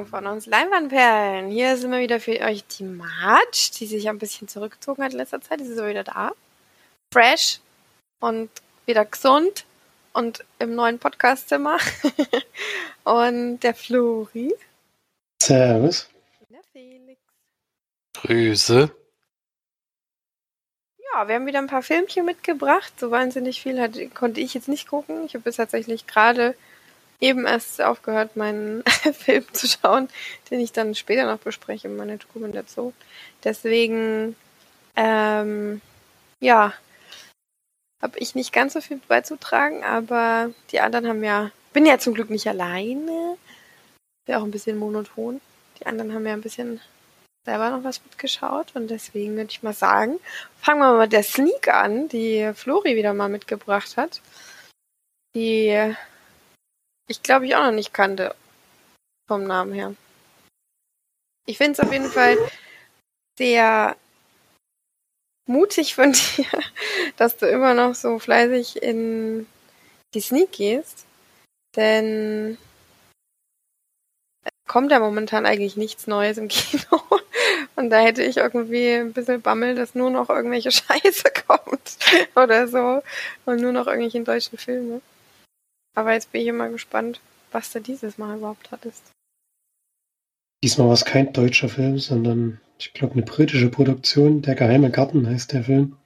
Sendung von uns Leinwandperlen. Hier sind wir wieder für euch die March, die sich ein bisschen zurückgezogen hat in letzter Zeit. Die ist aber wieder da. Fresh und wieder gesund und im neuen Podcastzimmer. und der Flori. Servus. Und der Felix. Grüße. Ja, wir haben wieder ein paar Filmchen mitgebracht. So wahnsinnig viel hat, konnte ich jetzt nicht gucken. Ich habe bis tatsächlich gerade eben erst aufgehört, meinen Film zu schauen, den ich dann später noch bespreche in meiner Dokumentation. Deswegen, ähm, ja, habe ich nicht ganz so viel beizutragen, aber die anderen haben ja, bin ja zum Glück nicht alleine. Wäre auch ein bisschen monoton. Die anderen haben ja ein bisschen selber noch was mitgeschaut und deswegen würde ich mal sagen, fangen wir mal mit der Sneak an, die Flori wieder mal mitgebracht hat. Die ich glaube ich auch noch nicht kannte. Vom Namen her. Ich finde es auf jeden Fall sehr mutig von dir, dass du immer noch so fleißig in die Sneak gehst. Denn kommt ja momentan eigentlich nichts Neues im Kino. Und da hätte ich irgendwie ein bisschen Bammel, dass nur noch irgendwelche Scheiße kommt oder so. Und nur noch irgendwelche deutschen Filme. Aber jetzt bin ich immer gespannt, was du dieses Mal überhaupt hattest. Diesmal war es kein deutscher Film, sondern ich glaube eine britische Produktion. Der geheime Garten heißt der Film.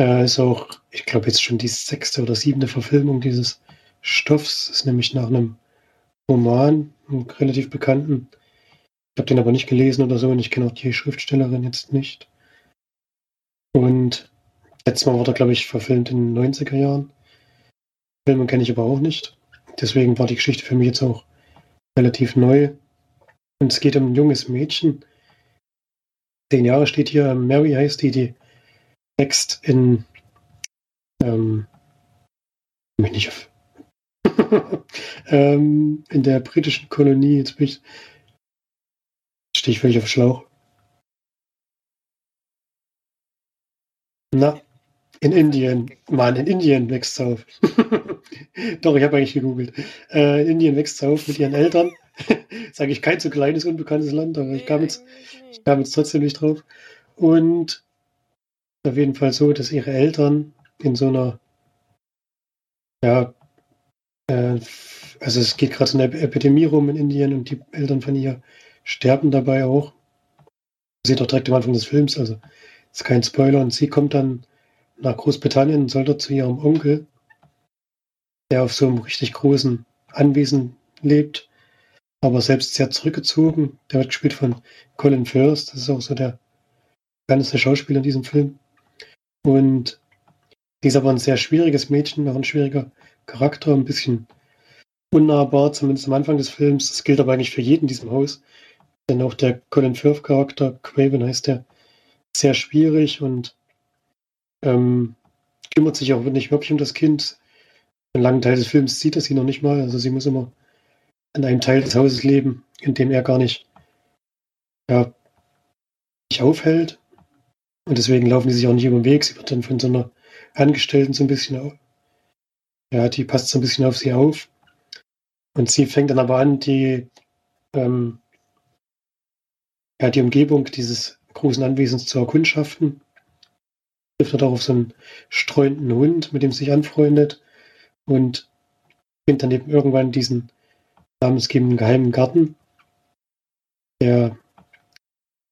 Äh, ist auch, ich glaube, jetzt schon die sechste oder siebte Verfilmung dieses Stoffs. Ist nämlich nach einem Roman, einem relativ bekannten. Ich habe den aber nicht gelesen oder so und ich kenne auch die Schriftstellerin jetzt nicht. Und letztes Mal wurde er, glaube ich, verfilmt in den 90er Jahren. Filme kenne ich aber auch nicht. Deswegen war die Geschichte für mich jetzt auch relativ neu. Und es geht um ein junges Mädchen. Zehn Jahre steht hier, Mary heißt die, die wächst in, ähm, mich nicht auf, ähm, in der britischen Kolonie, jetzt bin ich, stehe ich völlig auf Schlauch. Na, in Indien. Mann, in Indien wächst sie auf. Doch, ich habe eigentlich gegoogelt. Äh, in Indien wächst sie auf mit ihren Eltern. Sage ich kein so kleines, unbekanntes Land, aber ich kam, jetzt, ich kam jetzt trotzdem nicht drauf. Und auf jeden Fall so, dass ihre Eltern in so einer, ja, äh, also es geht gerade so eine Epidemie rum in Indien und die Eltern von ihr sterben dabei auch. Sieht auch direkt am Anfang des Films, also ist kein Spoiler. Und sie kommt dann nach Großbritannien, soll dort zu ihrem Onkel, der auf so einem richtig großen Anwesen lebt, aber selbst sehr zurückgezogen. Der wird gespielt von Colin Firth, das ist auch so der bekannteste Schauspieler in diesem Film. Und die ist aber ein sehr schwieriges Mädchen, auch ein schwieriger Charakter, ein bisschen unnahbar, zumindest am Anfang des Films. Das gilt aber eigentlich für jeden in diesem Haus. Denn auch der Colin Firth-Charakter, Craven heißt der, sehr schwierig und ähm, kümmert sich auch nicht wirklich um das Kind. Einen langen Teil des Films sieht er sie noch nicht mal. Also sie muss immer in einem Teil des Hauses leben, in dem er gar nicht ja, sich aufhält. Und deswegen laufen die sich auch nicht über den Weg. Sie wird dann von so einer Angestellten so ein bisschen, ja, die passt so ein bisschen auf sie auf. Und sie fängt dann aber an, die, ähm, ja, die Umgebung dieses großen Anwesens zu erkundschaften trifft er doch auf so einen streuenden Hund, mit dem sich anfreundet und findet dann eben irgendwann diesen namensgebenden geheimen Garten, der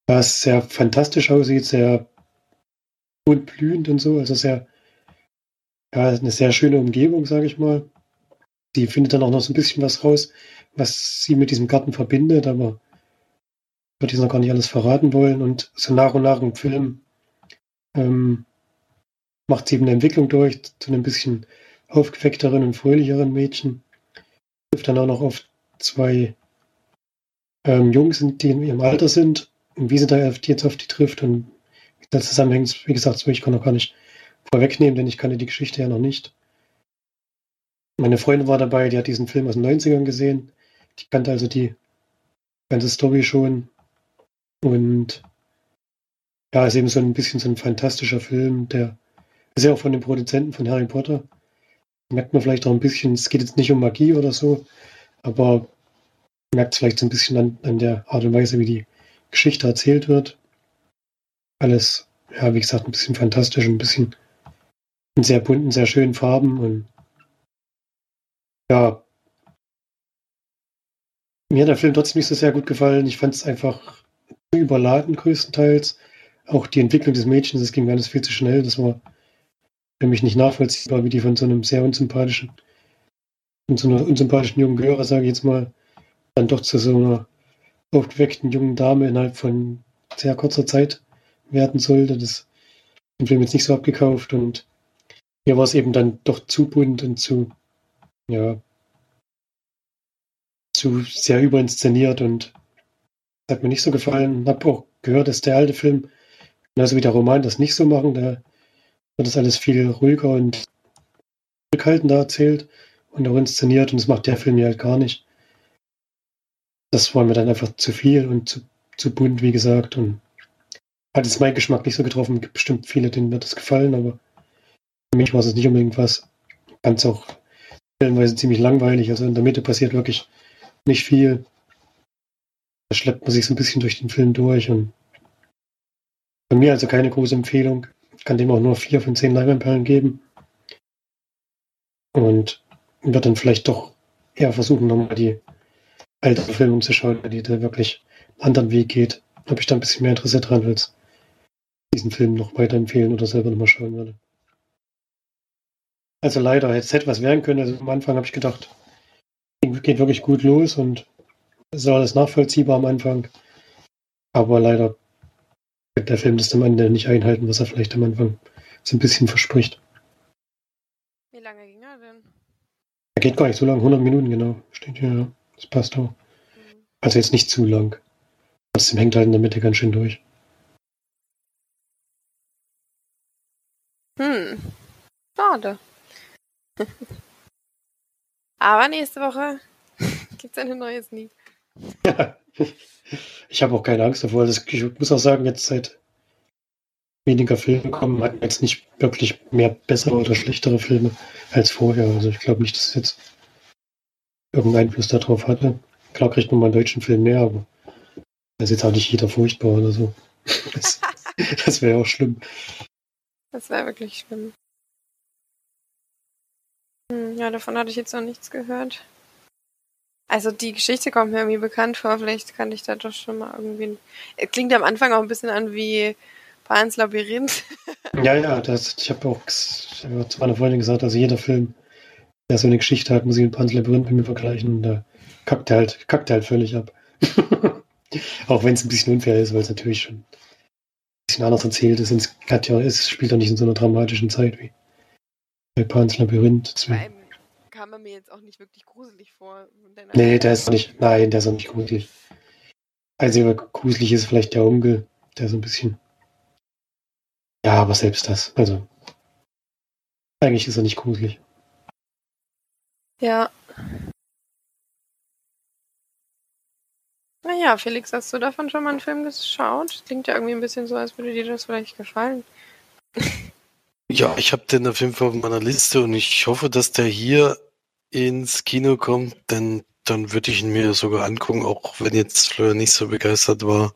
was sehr fantastisch aussieht, sehr blühend und so, also sehr, ja, eine sehr schöne Umgebung, sage ich mal. Sie findet dann auch noch so ein bisschen was raus, was sie mit diesem Garten verbindet, aber würde ich noch gar nicht alles verraten wollen. Und so nach und nach im Film ähm, macht sie eben eine Entwicklung durch zu einem bisschen aufgeweckteren und fröhlicheren Mädchen. Trifft dann auch noch auf zwei ähm, Jungs, die in ihrem Alter sind und wie sie da jetzt auf die trifft und wie das zusammenhängt, wie gesagt, will ich noch gar nicht vorwegnehmen, denn ich kannte die Geschichte ja noch nicht. Meine Freundin war dabei, die hat diesen Film aus den 90ern gesehen. Die kannte also die ganze Story schon. Und ja, ist eben so ein bisschen so ein fantastischer Film, der ist ja auch von den Produzenten von Harry Potter. Merkt man vielleicht auch ein bisschen, es geht jetzt nicht um Magie oder so, aber merkt es vielleicht so ein bisschen an, an der Art und Weise, wie die Geschichte erzählt wird. Alles, ja, wie gesagt, ein bisschen fantastisch, ein bisschen in sehr bunten, sehr schönen Farben und ja, mir hat der Film trotzdem nicht so sehr gut gefallen. Ich fand es einfach überladen größtenteils. Auch die Entwicklung des Mädchens, das ging alles viel zu schnell. Das war für mich nicht nachvollziehbar, wie die von so einem sehr unsympathischen, von so einer unsympathischen jungen Göre, sage ich jetzt mal, dann doch zu so einer aufgeweckten jungen Dame innerhalb von sehr kurzer Zeit werden sollte. Das den Film jetzt nicht so abgekauft und mir war es eben dann doch zu bunt und zu, ja, zu sehr überinszeniert und hat mir nicht so gefallen. Hab auch gehört, dass der alte Film, genauso wie der Roman, das nicht so machen. Da wird das alles viel ruhiger und zurückhaltender erzählt und auch inszeniert und das macht der Film ja halt gar nicht. Das war mir dann einfach zu viel und zu, zu bunt, wie gesagt. Und hat es meinen Geschmack nicht so getroffen. Gibt bestimmt viele, denen wird das gefallen, aber für mich war es nicht unbedingt was. Ganz auch stellenweise ziemlich langweilig. Also in der Mitte passiert wirklich nicht viel. Da schleppt man sich so ein bisschen durch den Film durch und von mir also keine große Empfehlung. Kann dem auch nur vier von zehn Leinwandperlen geben. Und wird dann vielleicht doch eher versuchen, nochmal die alte Filme zu schauen, die da wirklich einen anderen Weg geht. Habe ich da ein bisschen mehr Interesse dran, als diesen Film noch weiterempfehlen oder selber nochmal schauen würde. Also leider, jetzt hätte was werden können. Also am Anfang habe ich gedacht, geht wirklich gut los und ist alles nachvollziehbar am Anfang. Aber leider der Film das am Ende nicht einhalten, was er vielleicht am Anfang so ein bisschen verspricht. Wie lange ging er denn? Er geht gar nicht so lang, 100 Minuten genau. Steht hier, ja. Das passt auch. Mhm. Also jetzt nicht zu lang. Trotzdem hängt halt in der Mitte ganz schön durch. Hm. Schade. Aber nächste Woche gibt es eine neue Sneak. ich habe auch keine Angst davor. Also ich muss auch sagen, jetzt seit weniger Filme kommen, hat jetzt nicht wirklich mehr bessere oder schlechtere Filme als vorher. Also ich glaube nicht, dass es jetzt irgendeinen Einfluss darauf hatte. Klar kriegt man mal einen deutschen Film mehr, aber da ist jetzt auch nicht jeder furchtbar oder so. Das, das wäre auch schlimm. Das wäre wirklich schlimm. Hm, ja, davon hatte ich jetzt noch nichts gehört. Also die Geschichte kommt mir irgendwie bekannt vor, vielleicht kann ich da doch schon mal irgendwie. Es klingt am Anfang auch ein bisschen an wie Pans Labyrinth. ja, ja, das, ich habe auch ich hab zu meiner Freundin gesagt, also jeder Film, der so eine Geschichte hat, muss ich mit Pans Labyrinth mit mir vergleichen und da kackt er halt, kackt er halt völlig ab. auch wenn es ein bisschen unfair ist, weil es natürlich schon ein bisschen anders erzählt ist. Es, ja, es spielt doch nicht in so einer dramatischen Zeit wie bei Pans Labyrinth. Deswegen kam er mir jetzt auch nicht wirklich gruselig vor. Nee, der ist nicht, nein, der ist auch nicht gruselig. Was gruselig ist vielleicht der Onkel, der so ein bisschen. Ja, aber selbst das. Also. Eigentlich ist er nicht gruselig. Ja. Naja, Felix, hast du davon schon mal einen Film geschaut? Klingt ja irgendwie ein bisschen so, als würde dir das vielleicht gefallen. Ja, ich habe den auf jeden Fall auf meiner Liste und ich hoffe, dass der hier ins Kino kommt, denn dann würde ich ihn mir sogar angucken, auch wenn jetzt Fleur nicht so begeistert war.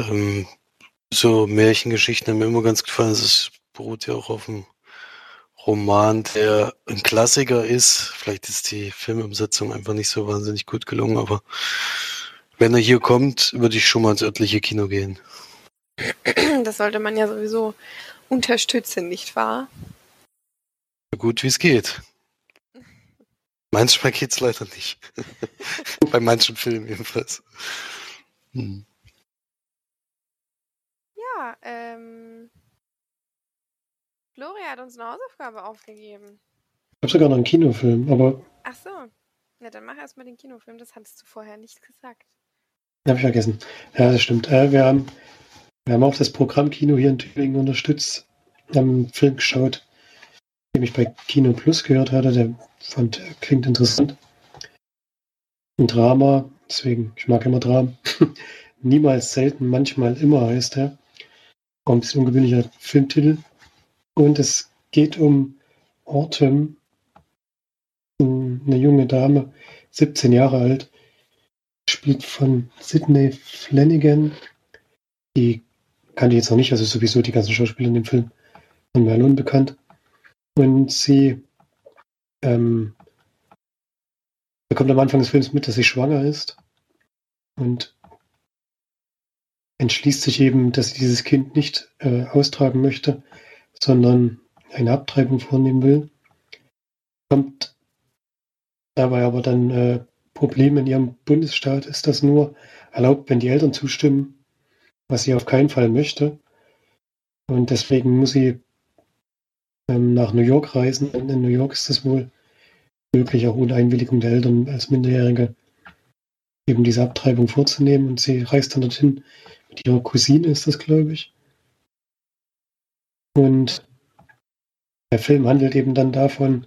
Ähm, so Märchengeschichten haben mir immer ganz gefallen. Es beruht ja auch auf einem Roman, der ein Klassiker ist. Vielleicht ist die Filmumsetzung einfach nicht so wahnsinnig gut gelungen, aber wenn er hier kommt, würde ich schon mal ins örtliche Kino gehen. Das sollte man ja sowieso unterstützen, nicht wahr? So gut wie es geht. Manchmal geht's leider nicht. Bei manchen Filmen jedenfalls. Hm. Ja, ähm. Flori hat uns eine Hausaufgabe aufgegeben. Ich habe sogar noch einen Kinofilm, aber. Ach so. Ja, dann mach erstmal den Kinofilm, das hattest du vorher nicht gesagt. Habe ich vergessen. Ja, das stimmt. Äh, wir haben wir haben auch das Programm Kino hier in Tübingen unterstützt. Wir haben einen Film geschaut, den ich bei Kino Plus gehört hatte. Der fand, klingt interessant. Ein Drama, deswegen, ich mag immer Dramen. Niemals, selten, manchmal, immer heißt er. Auch ein bisschen ungewöhnlicher Filmtitel. Und es geht um Autumn, eine junge Dame, 17 Jahre alt, spielt von Sidney Flanagan. Die kannte ich jetzt noch nicht, also sowieso die ganzen Schauspieler in dem Film sind mir alle unbekannt. Und sie ähm, bekommt am Anfang des Films mit, dass sie schwanger ist und entschließt sich eben, dass sie dieses Kind nicht äh, austragen möchte, sondern eine Abtreibung vornehmen will. Kommt dabei aber dann äh, Problem in ihrem Bundesstaat, ist das nur erlaubt, wenn die Eltern zustimmen, was sie auf keinen Fall möchte. Und deswegen muss sie ähm, nach New York reisen. Und in New York ist es wohl möglich, auch ohne Einwilligung der Eltern als Minderjährige eben diese Abtreibung vorzunehmen. Und sie reist dann dorthin mit ihrer Cousine, ist das, glaube ich. Und der Film handelt eben dann davon,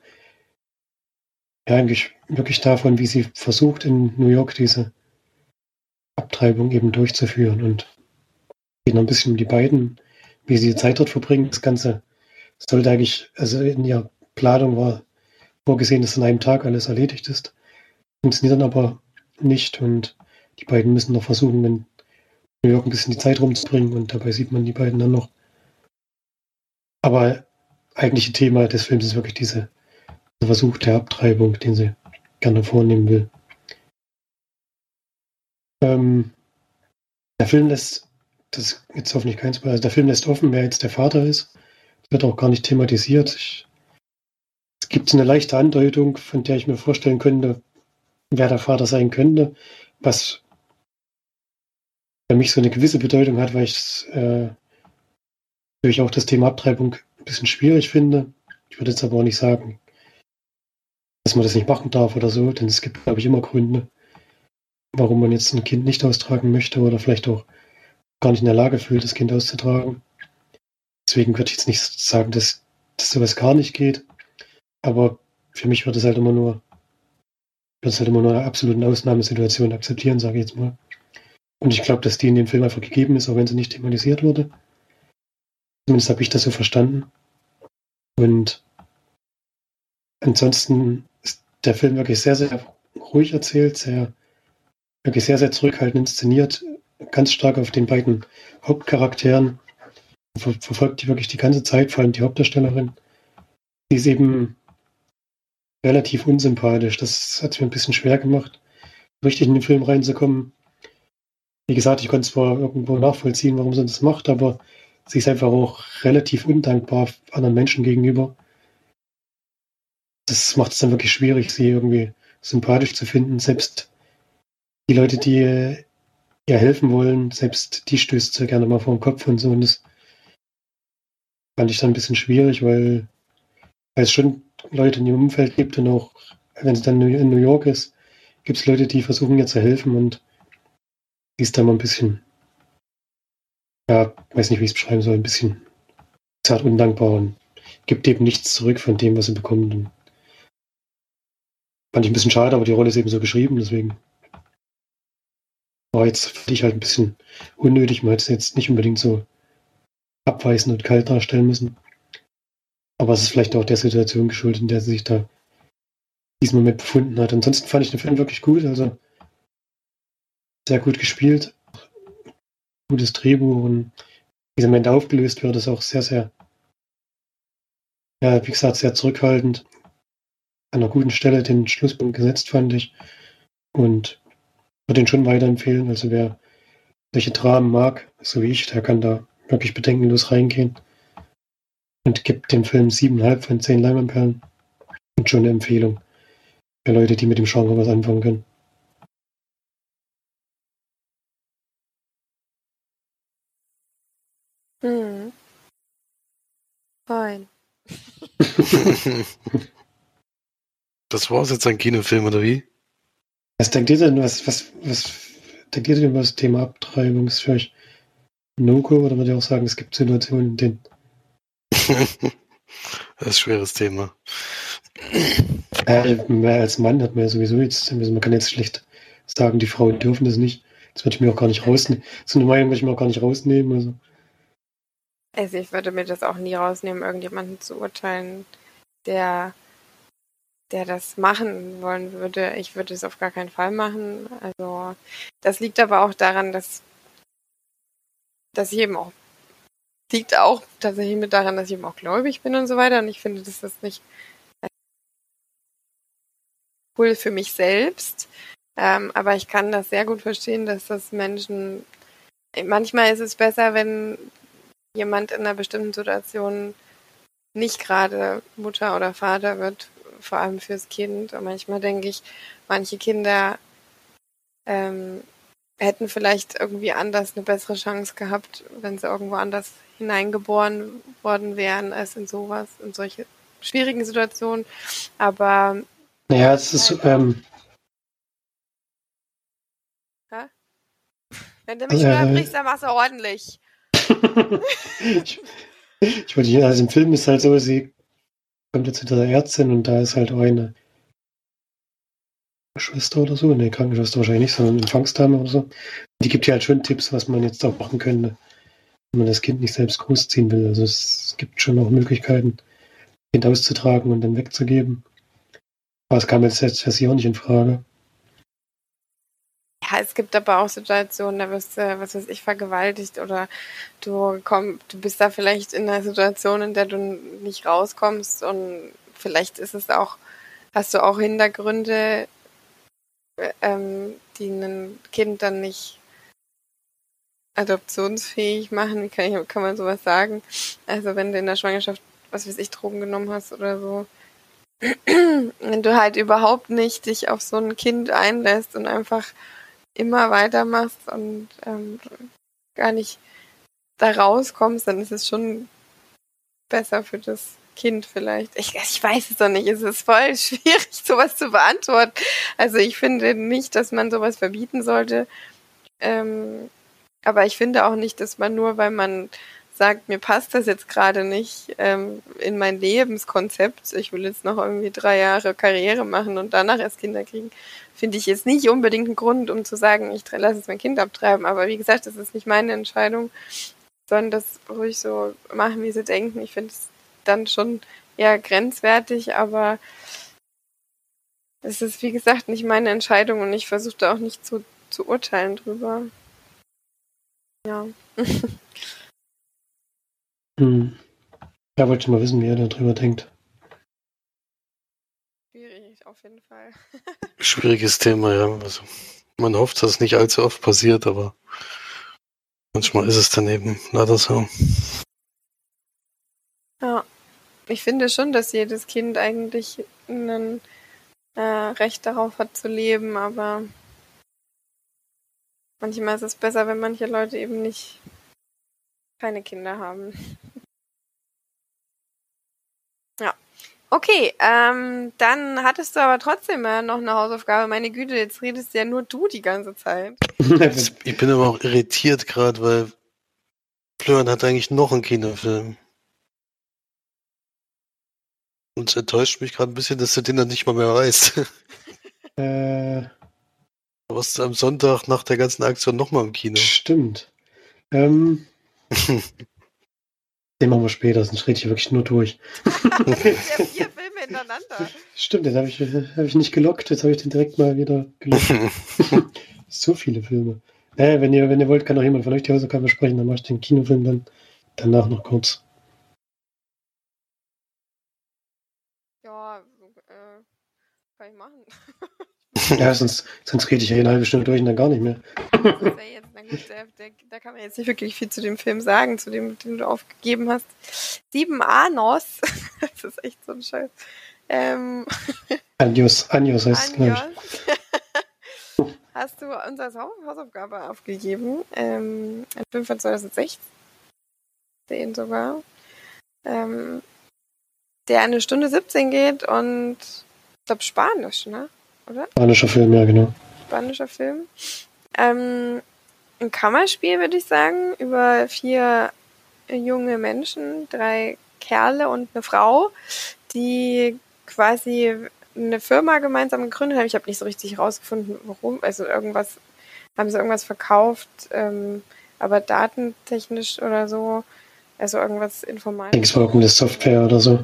ja, eigentlich wirklich davon, wie sie versucht, in New York diese Abtreibung eben durchzuführen und geht noch ein bisschen um die beiden, wie sie die Zeit dort verbringen. Das Ganze sollte eigentlich, also in ihrer Planung war vorgesehen, dass an einem Tag alles erledigt ist. Funktioniert dann aber nicht und die beiden müssen noch versuchen, in New York ein bisschen die Zeit rumzubringen und dabei sieht man die beiden dann noch. Aber eigentliche Thema des Films ist wirklich diese, dieser Versuch der Abtreibung, den sie gerne vornehmen will. Ähm, der Film lässt, das ist jetzt hoffentlich kein Spoiler, also der Film lässt offen, wer jetzt der Vater ist. Wird auch gar nicht thematisiert. Ich, es gibt eine leichte Andeutung, von der ich mir vorstellen könnte, wer der Vater sein könnte, was für mich so eine gewisse Bedeutung hat, weil ich äh, natürlich auch das Thema Abtreibung ein bisschen schwierig finde. Ich würde jetzt aber auch nicht sagen, dass man das nicht machen darf oder so, denn es gibt, glaube ich, immer Gründe, warum man jetzt ein Kind nicht austragen möchte oder vielleicht auch gar nicht in der Lage fühlt, das Kind auszutragen. Deswegen würde ich jetzt nicht sagen, dass, dass sowas gar nicht geht. Aber für mich wird es halt immer nur, wird es halt immer nur eine absolute Ausnahmesituation akzeptieren, sage ich jetzt mal. Und ich glaube, dass die in dem Film einfach gegeben ist, auch wenn sie nicht thematisiert wurde. Zumindest habe ich das so verstanden. Und ansonsten ist der Film wirklich sehr, sehr ruhig erzählt, sehr, wirklich sehr, sehr zurückhaltend inszeniert, ganz stark auf den beiden Hauptcharakteren. Ver verfolgt die wirklich die ganze Zeit, vor allem die Hauptdarstellerin. Die ist eben relativ unsympathisch. Das hat es mir ein bisschen schwer gemacht, richtig in den Film reinzukommen. Wie gesagt, ich konnte zwar irgendwo nachvollziehen, warum sie das macht, aber sie ist einfach auch relativ undankbar anderen Menschen gegenüber. Das macht es dann wirklich schwierig, sie irgendwie sympathisch zu finden. Selbst die Leute, die ihr helfen wollen, selbst die stößt sie gerne mal vor den Kopf und so. Und das fand ich dann ein bisschen schwierig, weil, weil es schon Leute in ihrem Umfeld gibt und auch, wenn sie dann in New York ist, gibt es Leute, die versuchen ihr zu helfen und die ist dann mal ein bisschen, ja, weiß nicht, wie ich es beschreiben soll, ein bisschen zart undankbar und gibt eben nichts zurück von dem, was sie bekommt. Und fand ich ein bisschen schade, aber die Rolle ist eben so geschrieben, deswegen war jetzt für dich halt ein bisschen unnötig. Man hätte es jetzt nicht unbedingt so abweisen und kalt darstellen müssen. Aber es ist vielleicht auch der Situation geschuldet, in der sie sich da diesen Moment befunden hat. Ansonsten fand ich den Film wirklich gut. Also sehr gut gespielt. Gutes Drehbuch und wie dieser Moment aufgelöst wird, ist auch sehr, sehr, ja, wie gesagt, sehr zurückhaltend. An einer guten Stelle den Schlusspunkt gesetzt, fand ich. Und würde den schon weiterempfehlen. Also wer solche Dramen mag, so wie ich, der kann da wirklich bedenkenlos reingehen. Und gibt dem Film siebeneinhalb von zehn Leimanperlen. Und schon eine Empfehlung für Leute, die mit dem Genre was anfangen können. Hm. Fein. das war's jetzt ein Kinofilm, oder wie? Was denkt ihr denn, was, was, was denkt ihr denn über das Thema Abtreibung? Ist für euch No-Go oder würde ihr auch sagen, es gibt Situationen, in denen. das ist ein schweres Thema. Äh, mehr als Mann hat man ja sowieso jetzt, also man kann jetzt schlecht sagen, die Frauen dürfen das nicht. Das würde ich mir auch gar nicht rausnehmen. So eine Meinung würde ich mir auch gar nicht rausnehmen. Also. Also ich würde mir das auch nie rausnehmen, irgendjemanden zu urteilen, der der das machen wollen würde. Ich würde es auf gar keinen Fall machen. Also das liegt aber auch daran, dass, dass ich eben auch liegt auch tatsächlich mit daran, dass ich eben auch gläubig bin und so weiter. Und ich finde, dass das nicht cool für mich selbst. Ähm, aber ich kann das sehr gut verstehen, dass das Menschen. Manchmal ist es besser, wenn jemand in einer bestimmten Situation nicht gerade Mutter oder Vater wird, vor allem fürs Kind. Und manchmal denke ich, manche Kinder ähm, hätten vielleicht irgendwie anders eine bessere Chance gehabt, wenn sie irgendwo anders hineingeboren worden wären, als in sowas, in solche schwierigen Situationen. Aber ja, es ist ähm, ja? wenn du mich äh, unterbrichst, dann machst du ordentlich. ich, ich wollte also im Film ist halt so, sie kommt jetzt zu der Ärztin und da ist halt auch eine Schwester oder so, ne, Krankenschwester wahrscheinlich nicht, sondern Empfangsdame oder so. Die gibt ja halt schon Tipps, was man jetzt auch machen könnte, wenn man das Kind nicht selbst großziehen will. Also es gibt schon auch Möglichkeiten, Kind auszutragen und dann wegzugeben. Aber es kam jetzt, jetzt hier auch nicht in Frage. Ja, es gibt aber auch Situationen, da wirst du, was weiß ich, vergewaltigt oder du komm, du bist da vielleicht in einer Situation, in der du nicht rauskommst und vielleicht ist es auch, hast du auch Hintergründe, ähm, die ein Kind dann nicht adoptionsfähig machen. Wie kann, ich, kann man sowas sagen? Also wenn du in der Schwangerschaft, was weiß ich, Drogen genommen hast oder so, wenn du halt überhaupt nicht dich auf so ein Kind einlässt und einfach immer weitermachst und ähm, gar nicht da rauskommst, dann ist es schon besser für das Kind vielleicht. Ich, ich weiß es doch nicht. Es ist voll schwierig, sowas zu beantworten. Also ich finde nicht, dass man sowas verbieten sollte. Ähm, aber ich finde auch nicht, dass man nur, weil man sagt, mir passt das jetzt gerade nicht ähm, in mein Lebenskonzept, ich will jetzt noch irgendwie drei Jahre Karriere machen und danach erst Kinder kriegen, finde ich jetzt nicht unbedingt einen Grund, um zu sagen, ich lasse jetzt mein Kind abtreiben. Aber wie gesagt, das ist nicht meine Entscheidung, sondern das ruhig so machen, wie sie denken. Ich finde es dann schon eher grenzwertig, aber es ist, wie gesagt, nicht meine Entscheidung und ich versuche da auch nicht zu, zu urteilen drüber. Ja. Hm. Ja, wollte ich mal wissen, wie er darüber denkt. Schwierig, auf jeden Fall. Schwieriges Thema, ja. Also, man hofft, dass es nicht allzu oft passiert, aber manchmal ist es dann eben leider so. Ja, ich finde schon, dass jedes Kind eigentlich ein äh, Recht darauf hat zu leben, aber manchmal ist es besser, wenn manche Leute eben nicht keine Kinder haben. ja. Okay, ähm, dann hattest du aber trotzdem noch eine Hausaufgabe. Meine Güte, jetzt redest ja nur du die ganze Zeit. ich bin aber auch irritiert gerade, weil Florian hat eigentlich noch einen Kinofilm. Und es enttäuscht mich gerade ein bisschen, dass du den dann nicht mal mehr weißt. äh. Du warst am Sonntag nach der ganzen Aktion nochmal im Kino. Stimmt. Ähm, den machen wir später, sonst rede ich wirklich nur durch. ja vier Filme hintereinander. Stimmt, den habe ich, hab ich nicht gelockt, jetzt habe ich den direkt mal wieder gelockt. so viele Filme. Naja, wenn ihr, wenn ihr wollt, kann auch jemand von euch die Hausaufgaben besprechen, dann mache ich den Kinofilm dann danach noch kurz. Ja, äh, kann ich machen. ja, sonst, sonst rede ich ja eine halbe Stunde durch und dann gar nicht mehr. jetzt, na gut, der, der, da kann man jetzt nicht wirklich viel zu dem Film sagen, zu dem, den du aufgegeben hast. Sieben Anos. das ist echt so ein Scheiß. Ähm, Anjos, Anjos heißt es, glaube ich. Hast du uns als Hausaufgabe aufgegeben? Ähm, ein Film von 2016 sogar. Ähm, der eine Stunde 17 geht und ich glaube Spanisch, ne? Oder? Spanischer Film, ja, genau. Spanischer Film. Ähm, ein Kammerspiel, würde ich sagen, über vier junge Menschen, drei Kerle und eine Frau, die quasi eine Firma gemeinsam gegründet haben. Ich habe nicht so richtig herausgefunden, warum. Also irgendwas, haben sie irgendwas verkauft, ähm, aber datentechnisch oder so Also irgendwas informal. Ich denke, es war irgendeine Software oder so.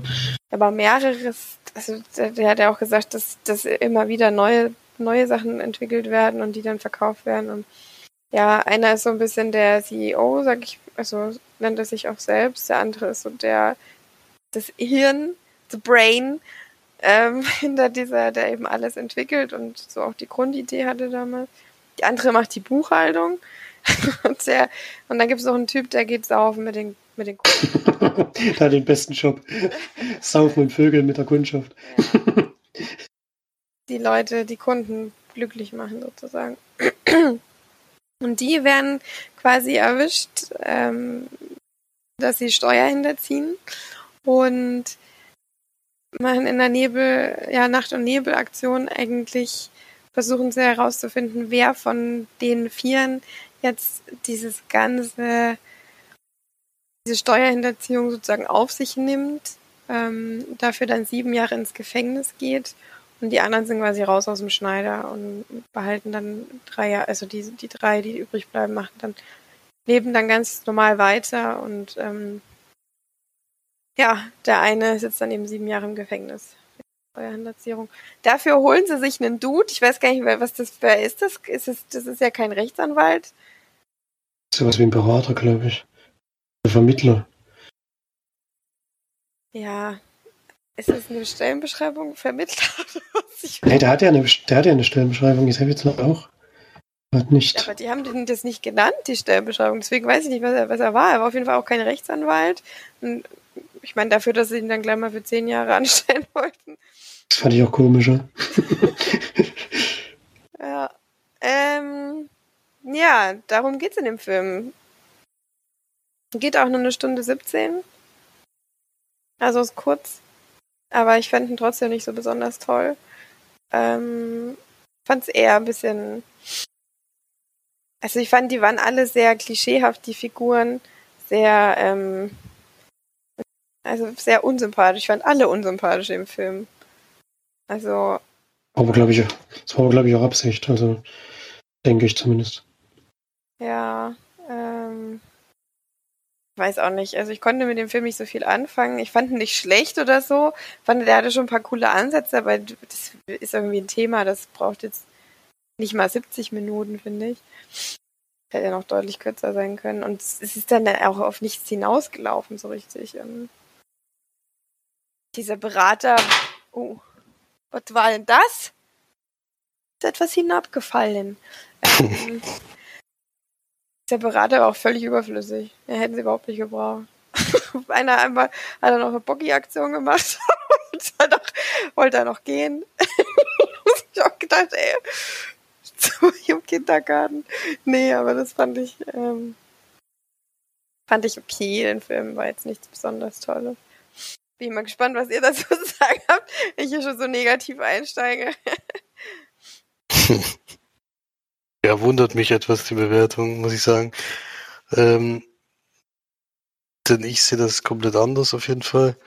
Aber mehreres, also der, der hat ja auch gesagt, dass, dass immer wieder neue, neue Sachen entwickelt werden und die dann verkauft werden. Und ja, einer ist so ein bisschen der CEO, sag ich, also nennt er sich auch selbst. Der andere ist so der, das Hirn, the brain, ähm, hinter dieser, der eben alles entwickelt und so auch die Grundidee hatte damals. Die andere macht die Buchhaltung. und, der, und dann gibt es noch einen Typ, der geht saufen mit den, mit den hat den besten Job. Saufen und Vögeln mit der Kundschaft. Ja. Die Leute, die Kunden glücklich machen sozusagen. Und die werden quasi erwischt, ähm, dass sie Steuer hinterziehen und machen in der Nebel, ja, Nacht- und Nebelaktion eigentlich versuchen sie herauszufinden, wer von den Vieren jetzt dieses ganze, diese Steuerhinterziehung sozusagen auf sich nimmt, ähm, dafür dann sieben Jahre ins Gefängnis geht und die anderen sind quasi raus aus dem Schneider und behalten dann drei Jahre, also die, die drei, die übrig bleiben, machen dann, leben dann ganz normal weiter und ähm, ja, der eine sitzt dann eben sieben Jahre im Gefängnis. Steuerhinterziehung. Dafür holen sie sich einen Dude. Ich weiß gar nicht, was das für ist. Das ist, das ist ja kein Rechtsanwalt. Sowas wie ein Berater, glaube ich. Ein Vermittler. Ja, ist das eine Stellenbeschreibung? Vermittler? nee, der hat, ja eine, der hat ja eine Stellenbeschreibung. Ich habe jetzt noch auch. Hat nicht. Aber die haben das nicht genannt, die Stellenbeschreibung. Deswegen weiß ich nicht, was er, was er war. Er war auf jeden Fall auch kein Rechtsanwalt. Und ich meine, dafür, dass sie ihn dann gleich mal für zehn Jahre anstellen wollten. Das fand ich auch komischer. ja. Ähm, ja, darum geht's in dem Film. Geht auch nur eine Stunde 17. Also ist kurz. Aber ich fand ihn trotzdem nicht so besonders toll. Ähm, fand es eher ein bisschen. Also ich fand, die waren alle sehr klischeehaft, die Figuren. Sehr, ähm, also sehr unsympathisch. Ich fand alle unsympathisch im Film. Also. Aber glaube ich, das war glaube ich auch Absicht. Also denke ich zumindest. Ja. Ähm, weiß auch nicht. Also ich konnte mit dem Film nicht so viel anfangen. Ich fand ihn nicht schlecht oder so. Ich fand, der hatte schon ein paar coole Ansätze, aber das ist irgendwie ein Thema, das braucht jetzt nicht mal 70 Minuten, finde ich. Hätte ja noch deutlich kürzer sein können. Und es ist dann auch auf nichts hinausgelaufen, so richtig. Ähm, dieser Berater. Oh, was war denn das? Ist etwas hinabgefallen. Ähm, der Berater war auch völlig überflüssig. Er hätten sie überhaupt nicht gebraucht. Einer einmal hat er noch eine Boggy-Aktion gemacht und hat auch, wollte er noch gehen. ich auch gedacht, ey, so im Kindergarten. Nee, aber das fand ich, ähm, fand ich okay. Den Film war jetzt nichts besonders Tolles. Bin mal gespannt, was ihr dazu zu sagen habt. Ich hier schon so negativ einsteige. Ja, wundert mich etwas die Bewertung, muss ich sagen. Ähm, denn ich sehe das komplett anders auf jeden Fall.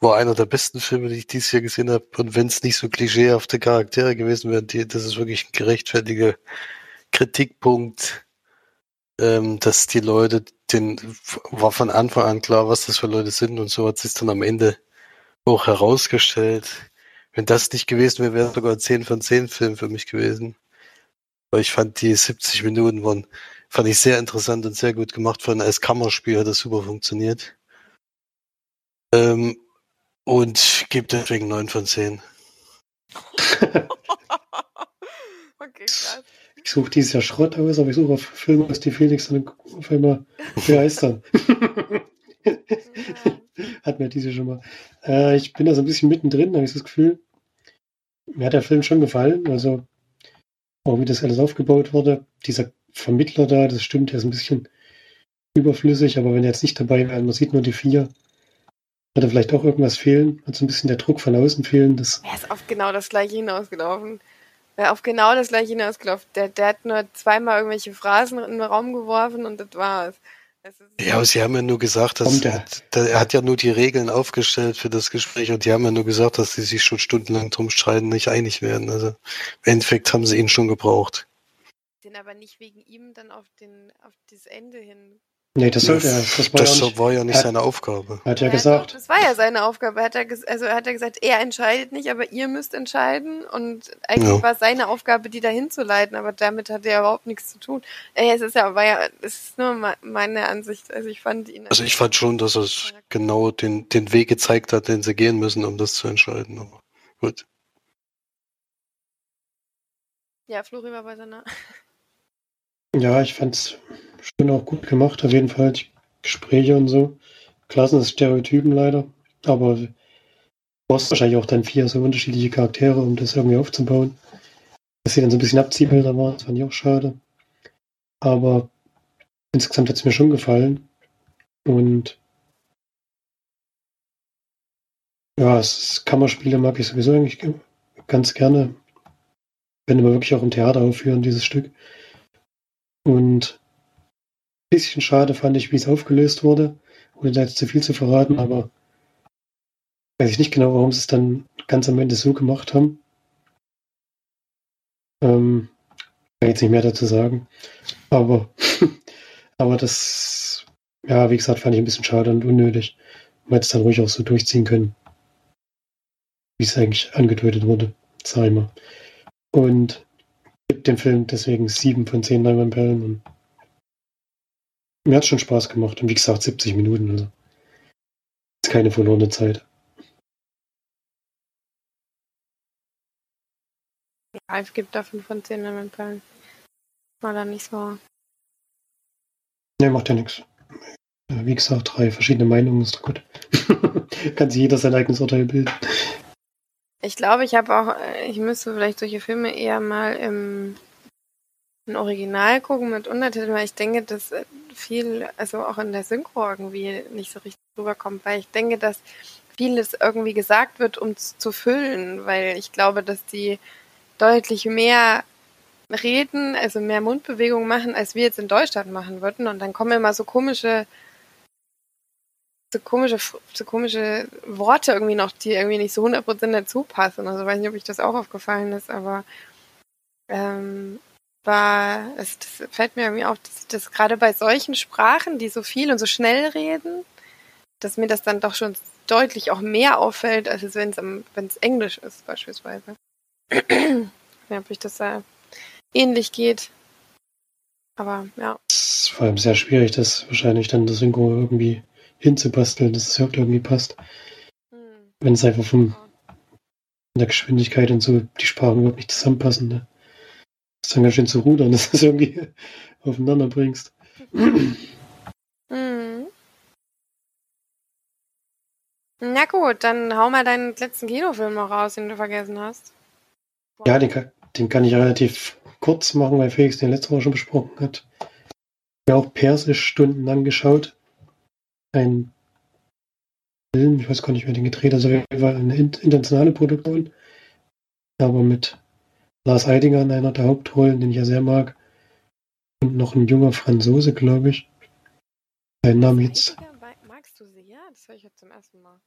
War einer der besten Filme, die ich dieses Jahr gesehen habe. Und wenn es nicht so klischeehafte Charaktere gewesen wären, die, das ist wirklich ein gerechtfertiger Kritikpunkt, ähm, dass die Leute, den war von Anfang an klar, was das für Leute sind und so hat sich dann am Ende auch herausgestellt. Wenn das nicht gewesen wäre, wäre sogar ein 10 von 10 Film für mich gewesen. Weil ich fand die 70 Minuten waren, fand ich sehr interessant und sehr gut gemacht. Von als Kammerspiel hat das super funktioniert. Ähm, und gebe deswegen 9 von 10. okay, krass. Ich suche dieses Jahr Schrott aus, aber ich suche auf Filme, was die Felix dann auf einmal begeistern. Hat mir diese schon mal. Äh, ich bin da so ein bisschen mittendrin, habe ich das Gefühl. Mir hat der Film schon gefallen. Also auch wie das alles aufgebaut wurde. Dieser Vermittler da, das stimmt, der ist ein bisschen überflüssig, aber wenn er jetzt nicht dabei wäre, man sieht nur die vier, würde vielleicht auch irgendwas fehlen, hat so ein bisschen der Druck von außen fehlen. Das er ist auf genau das gleiche hinausgelaufen. Er auf genau das gleiche hinausgelaufen. Der, der hat nur zweimal irgendwelche Phrasen in den Raum geworfen und das war's. Ja, aber sie haben ja nur gesagt, dass der, er hat ja nur die Regeln aufgestellt für das Gespräch und die haben ja nur gesagt, dass sie sich schon stundenlang drum streiten, nicht einig werden. Also im Endeffekt haben sie ihn schon gebraucht. Den aber nicht wegen ihm dann auf den auf das Ende hin Nee, das sollte er. Das war, das ja, nicht, war ja nicht hat- seine Aufgabe. hat ja Ja, gesagt. Das war ja seine Aufgabe. Er hat ja ges- also er hat ja gesagt, er entscheidet nicht, aber ihr müsst entscheiden. Und eigentlich Ja. war es seine Aufgabe, die dahin zu leiten, aber damit hat er überhaupt nichts zu tun. Ey, es ist ja, war ja, es ist nur me- meine Ansicht. Also ich fand ihn. Also ich fand schon, dass er genau den, den Weg gezeigt hat, den sie gehen müssen, um das zu entscheiden. Aber gut. Ja, Flori war bei seiner. Ja, ich fand's schon auch gut gemacht, auf jeden Fall. Die Gespräche und so. Klassen Stereotypen leider. Aber du brauchst wahrscheinlich auch dann vier so unterschiedliche Charaktere, um das irgendwie aufzubauen. Dass sie dann so ein bisschen Abziehbilder waren, das fand ich auch schade. Aber insgesamt hat's mir schon gefallen. Und ja, es ist Kammerspiele mag ich sowieso eigentlich ge- ganz gerne. Wenn wir wirklich auch im Theater aufführen, dieses Stück. Und ein bisschen schade fand ich, wie es aufgelöst wurde, ohne da jetzt zu viel zu verraten, aber weiß ich nicht genau, warum sie es dann ganz am Ende so gemacht haben. Ähm, kann jetzt nicht mehr dazu sagen. Aber, aber das, ja, wie gesagt, fand ich ein bisschen schade und unnötig. Man hätte es dann ruhig auch so durchziehen können, wie es eigentlich angedeutet wurde, sag ich mal. Und gibt dem Film deswegen sieben von zehn Leinwandperlen und mir hat schon Spaß gemacht. Und wie gesagt, 70 Minuten, also ist keine verlorene Zeit. Ja, ich gebe da 5 von 10 Lemon War da nicht so. Ne, macht ja nichts. Wie gesagt, drei verschiedene Meinungen ist doch gut. Kann sich jeder sein eigenes Urteil bilden. Ich glaube, ich habe auch, äh, ich müsste vielleicht solche Filme eher mal im, im Original gucken mit Untertiteln, weil ich denke, dass äh, viel, also auch in der Synchro irgendwie nicht so richtig rüberkommt, weil ich denke, dass vieles irgendwie gesagt wird, um es zu füllen, weil ich glaube, dass die deutlich mehr reden, also mehr Mundbewegungen machen, als wir jetzt in Deutschland machen würden. Und dann kommen immer so komische, so komische, so komische Worte irgendwie noch, die irgendwie nicht so 100% dazu passen. Also weiß nicht, ob euch das auch aufgefallen ist, aber ähm, war, es, das fällt mir irgendwie auf, dass das gerade bei solchen Sprachen, die so viel und so schnell reden, dass mir das dann doch schon deutlich auch mehr auffällt, als wenn es wenn es Englisch ist beispielsweise. ich nicht, ob ich das da ähnlich geht. Aber ja. Es ist vor allem sehr schwierig, das wahrscheinlich dann das Synchro irgendwie hinzubasteln, dass es überhaupt irgendwie passt. Hm. Wenn es einfach vom, von der Geschwindigkeit und so die Sprachen überhaupt nicht zusammenpassen. Ne? Das ist dann ganz schön zu rudern, dass du es irgendwie aufeinander bringst. Hm. Na gut, dann hau mal deinen letzten Kinofilm noch raus, den du vergessen hast. Ja, den kann, den kann ich relativ kurz machen, weil Felix den letzte Woche schon besprochen hat. Ich habe auch Persisch stundenlang geschaut. Ein Film, ich weiß gar nicht, wer den gedreht hat, also war eine internationale Produktion, aber mit Lars Eidinger in einer der Hauptrollen, den ich ja sehr mag, und noch ein junger Franzose, glaube ich. Sein Name jetzt Magst du sie? Ja, das höre ich jetzt zum ersten Mal.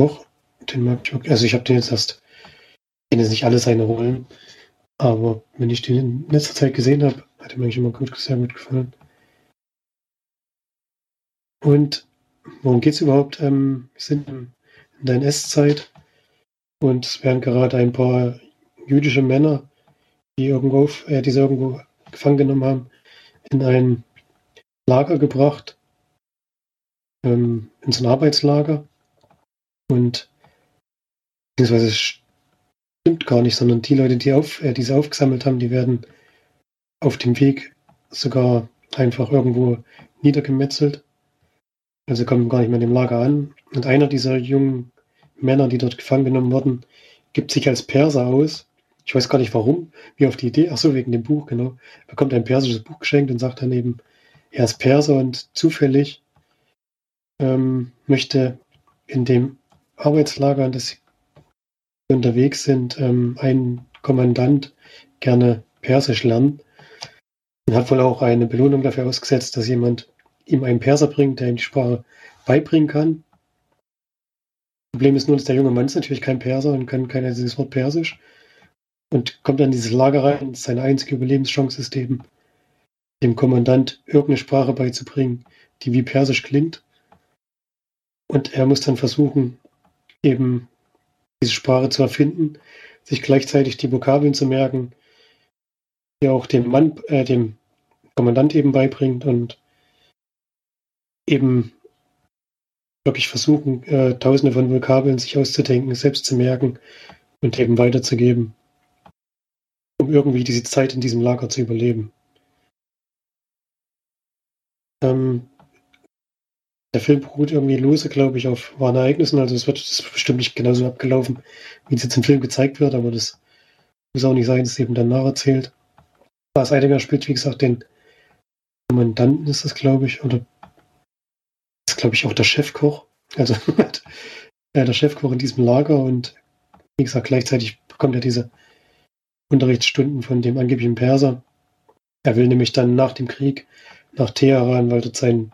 auch, den mag ich auch. Also ich habe den jetzt erst, kenne jetzt nicht alle seine Rollen, aber wenn ich den in letzter Zeit gesehen habe, hat er mir eigentlich immer gut, sehr gut gefallen. Und worum geht's überhaupt? Ähm, wir sind in der NS-Zeit und es werden gerade ein paar jüdische Männer, die irgendwo, äh, die sie irgendwo gefangen genommen haben, in ein Lager gebracht, ähm, in so ein Arbeitslager. Und beziehungsweise es stimmt gar nicht, sondern die Leute, die, auf, äh, die sie aufgesammelt haben, die werden auf dem Weg sogar einfach irgendwo niedergemetzelt. Also kommen gar nicht mehr in dem Lager an. Und einer dieser jungen Männer, die dort gefangen genommen wurden, gibt sich als Perser aus. Ich weiß gar nicht warum, wie auf die Idee, ach so, wegen dem Buch, genau. Bekommt ein persisches Buch geschenkt und sagt dann eben, er ist Perser und zufällig ähm, möchte in dem Arbeitslager, an das sie unterwegs sind, ähm, ein Kommandant gerne Persisch lernen. Und hat wohl auch eine Belohnung dafür ausgesetzt, dass jemand ihm einen Perser bringt, der ihm die Sprache beibringen kann. Problem ist nur, dass der junge Mann ist natürlich kein Perser und kann kein einziges Wort Persisch. Und kommt dann in dieses Lager rein, seine einzige Überlebenschance ist eben, dem Kommandant irgendeine Sprache beizubringen, die wie Persisch klingt. Und er muss dann versuchen, eben diese Sprache zu erfinden, sich gleichzeitig die Vokabeln zu merken, die auch dem Mann, äh, dem Kommandant eben beibringt und eben wirklich versuchen, äh, tausende von Vokabeln sich auszudenken, selbst zu merken und eben weiterzugeben, um irgendwie diese Zeit in diesem Lager zu überleben. Ähm, der Film beruht irgendwie lose, glaube ich, auf wahren Ereignissen. Also es wird das bestimmt nicht genauso abgelaufen, wie es jetzt im Film gezeigt wird, aber das muss auch nicht sein, dass es eben dann nacherzählt. Lars Eidinger spielt, wie gesagt, den Kommandanten ist das, glaube ich, oder ist, glaube ich, auch der Chefkoch. Also der Chefkoch in diesem Lager und wie gesagt, gleichzeitig bekommt er diese Unterrichtsstunden von dem angeblichen Perser. Er will nämlich dann nach dem Krieg nach Teheran, weil dort sein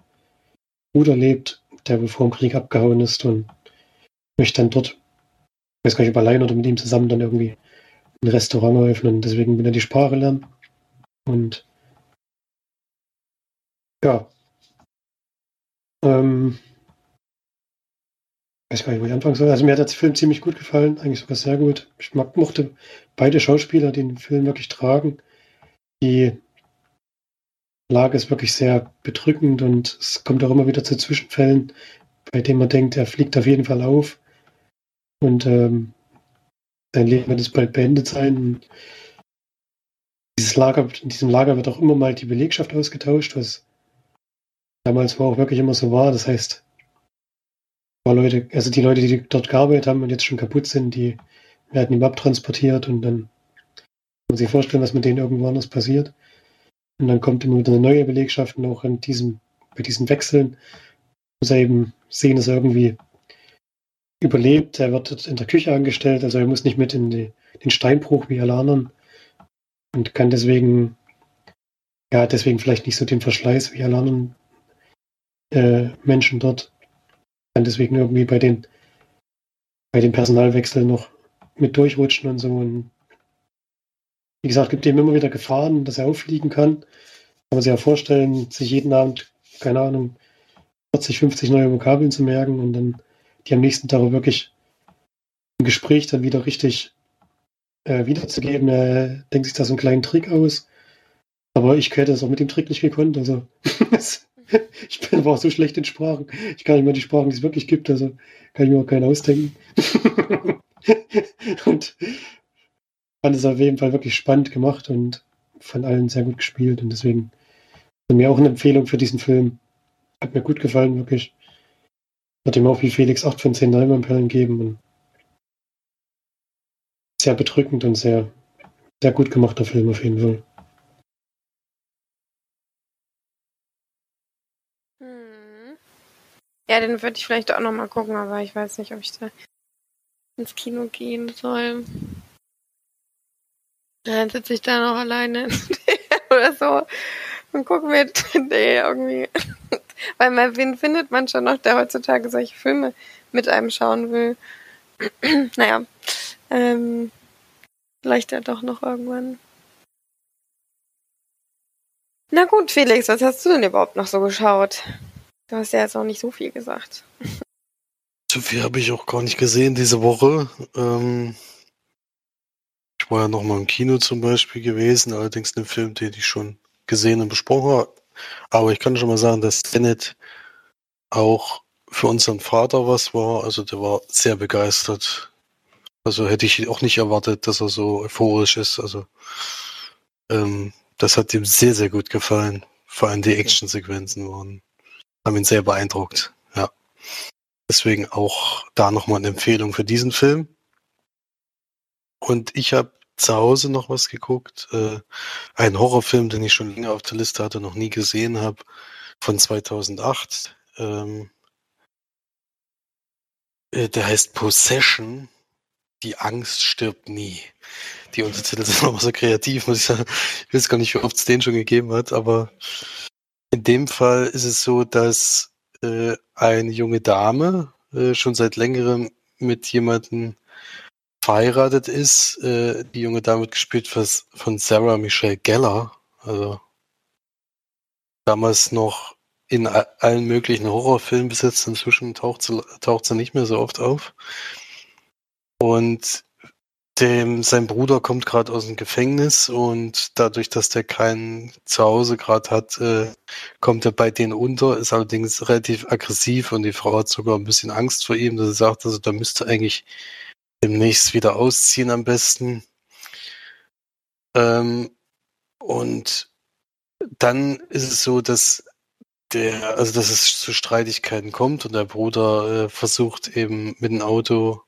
Bruder lebt, der wohl vor dem Krieg abgehauen ist und möchte dann dort, ich weiß gar nicht, ob allein oder mit ihm zusammen dann irgendwie ein Restaurant eröffnen. Deswegen will er die Sprache lernen. Und ja. Ähm, weiß gar nicht, wo ich anfangen soll. Also mir hat der Film ziemlich gut gefallen, eigentlich sogar sehr gut. Ich mag, mochte beide Schauspieler, die den Film wirklich tragen. Die Lage ist wirklich sehr bedrückend und es kommt auch immer wieder zu Zwischenfällen, bei denen man denkt, er fliegt auf jeden Fall auf und ähm, sein Leben wird es bald beendet sein. Dieses Lager, in diesem Lager wird auch immer mal die Belegschaft ausgetauscht, was damals war auch wirklich immer so war. Das heißt, war Leute, also die Leute, die dort gearbeitet haben und jetzt schon kaputt sind, die werden ihm abtransportiert und dann kann man sich vorstellen, was mit denen irgendwo anders passiert. Und dann kommt immer wieder eine neue Belegschaft und auch in diesem, bei diesen Wechseln muss er eben sehen, dass er irgendwie überlebt. Er wird in der Küche angestellt, also er muss nicht mit in die, den Steinbruch wie alle anderen und kann deswegen, ja, deswegen vielleicht nicht so den Verschleiß wie alle anderen äh, Menschen dort. Kann deswegen irgendwie bei den, bei den Personalwechseln noch mit durchrutschen und so. Und wie gesagt, gibt ihm immer wieder Gefahren, dass er auffliegen kann. Kann man sich ja vorstellen, sich jeden Abend, keine Ahnung, 40, 50 neue Vokabeln zu merken und dann die am nächsten Tag wirklich im Gespräch dann wieder richtig äh, wiederzugeben. Er denkt sich da so einen kleinen Trick aus. Aber ich hätte das auch mit dem Trick nicht gekonnt. Also ich bin aber auch so schlecht in Sprachen. Ich kann nicht mehr die Sprachen, die es wirklich gibt. Also kann ich mir auch keinen ausdenken. und fand es auf jeden Fall wirklich spannend gemacht und von allen sehr gut gespielt. Und deswegen mir auch eine Empfehlung für diesen Film. Hat mir gut gefallen, wirklich. Hat ihm auch wie Felix 8 von 10 Leinwandperlen geben. Und sehr bedrückend und sehr, sehr gut gemachter Film auf jeden Fall. Ja, den würde ich vielleicht auch nochmal gucken, aber ich weiß nicht, ob ich da ins Kino gehen soll. Dann sitze ich da noch alleine oder so und gucke mir den irgendwie. Weil mal wen findet man schon noch, der heutzutage solche Filme mit einem schauen will. naja, ähm, vielleicht ja doch noch irgendwann. Na gut, Felix, was hast du denn überhaupt noch so geschaut? Du hast ja jetzt auch nicht so viel gesagt. So viel habe ich auch gar nicht gesehen diese Woche. Ähm, ich war ja noch mal im Kino zum Beispiel gewesen, allerdings einen Film, den ich schon gesehen und besprochen habe. Aber ich kann schon mal sagen, dass Tenet auch für unseren Vater was war. Also der war sehr begeistert. Also hätte ich auch nicht erwartet, dass er so euphorisch ist. Also ähm, das hat ihm sehr, sehr gut gefallen. Vor allem die Actionsequenzen waren, haben ihn sehr beeindruckt. Ja. Deswegen auch da nochmal eine Empfehlung für diesen Film. Und ich habe zu Hause noch was geguckt. Äh, ein Horrorfilm, den ich schon länger auf der Liste hatte, noch nie gesehen habe, von 2008. Ähm, äh, der heißt Possession. Die Angst stirbt nie. Die Untertitel sind aber so kreativ, muss ich sagen. Ich weiß gar nicht, wie oft es den schon gegeben hat, aber in dem Fall ist es so, dass äh, eine junge Dame äh, schon seit längerem mit jemandem verheiratet ist. Äh, die junge Dame wird gespielt von Sarah Michelle Geller. Also damals noch in allen möglichen Horrorfilmen besetzt. Inzwischen taucht sie, taucht sie nicht mehr so oft auf. Und dem, sein Bruder kommt gerade aus dem Gefängnis und dadurch, dass der kein Zuhause gerade hat, äh, kommt er bei denen unter, ist allerdings relativ aggressiv und die Frau hat sogar ein bisschen Angst vor ihm, dass sie sagt, also da müsste eigentlich demnächst wieder ausziehen am besten. Ähm, und dann ist es so, dass der, also dass es zu Streitigkeiten kommt und der Bruder äh, versucht eben mit dem Auto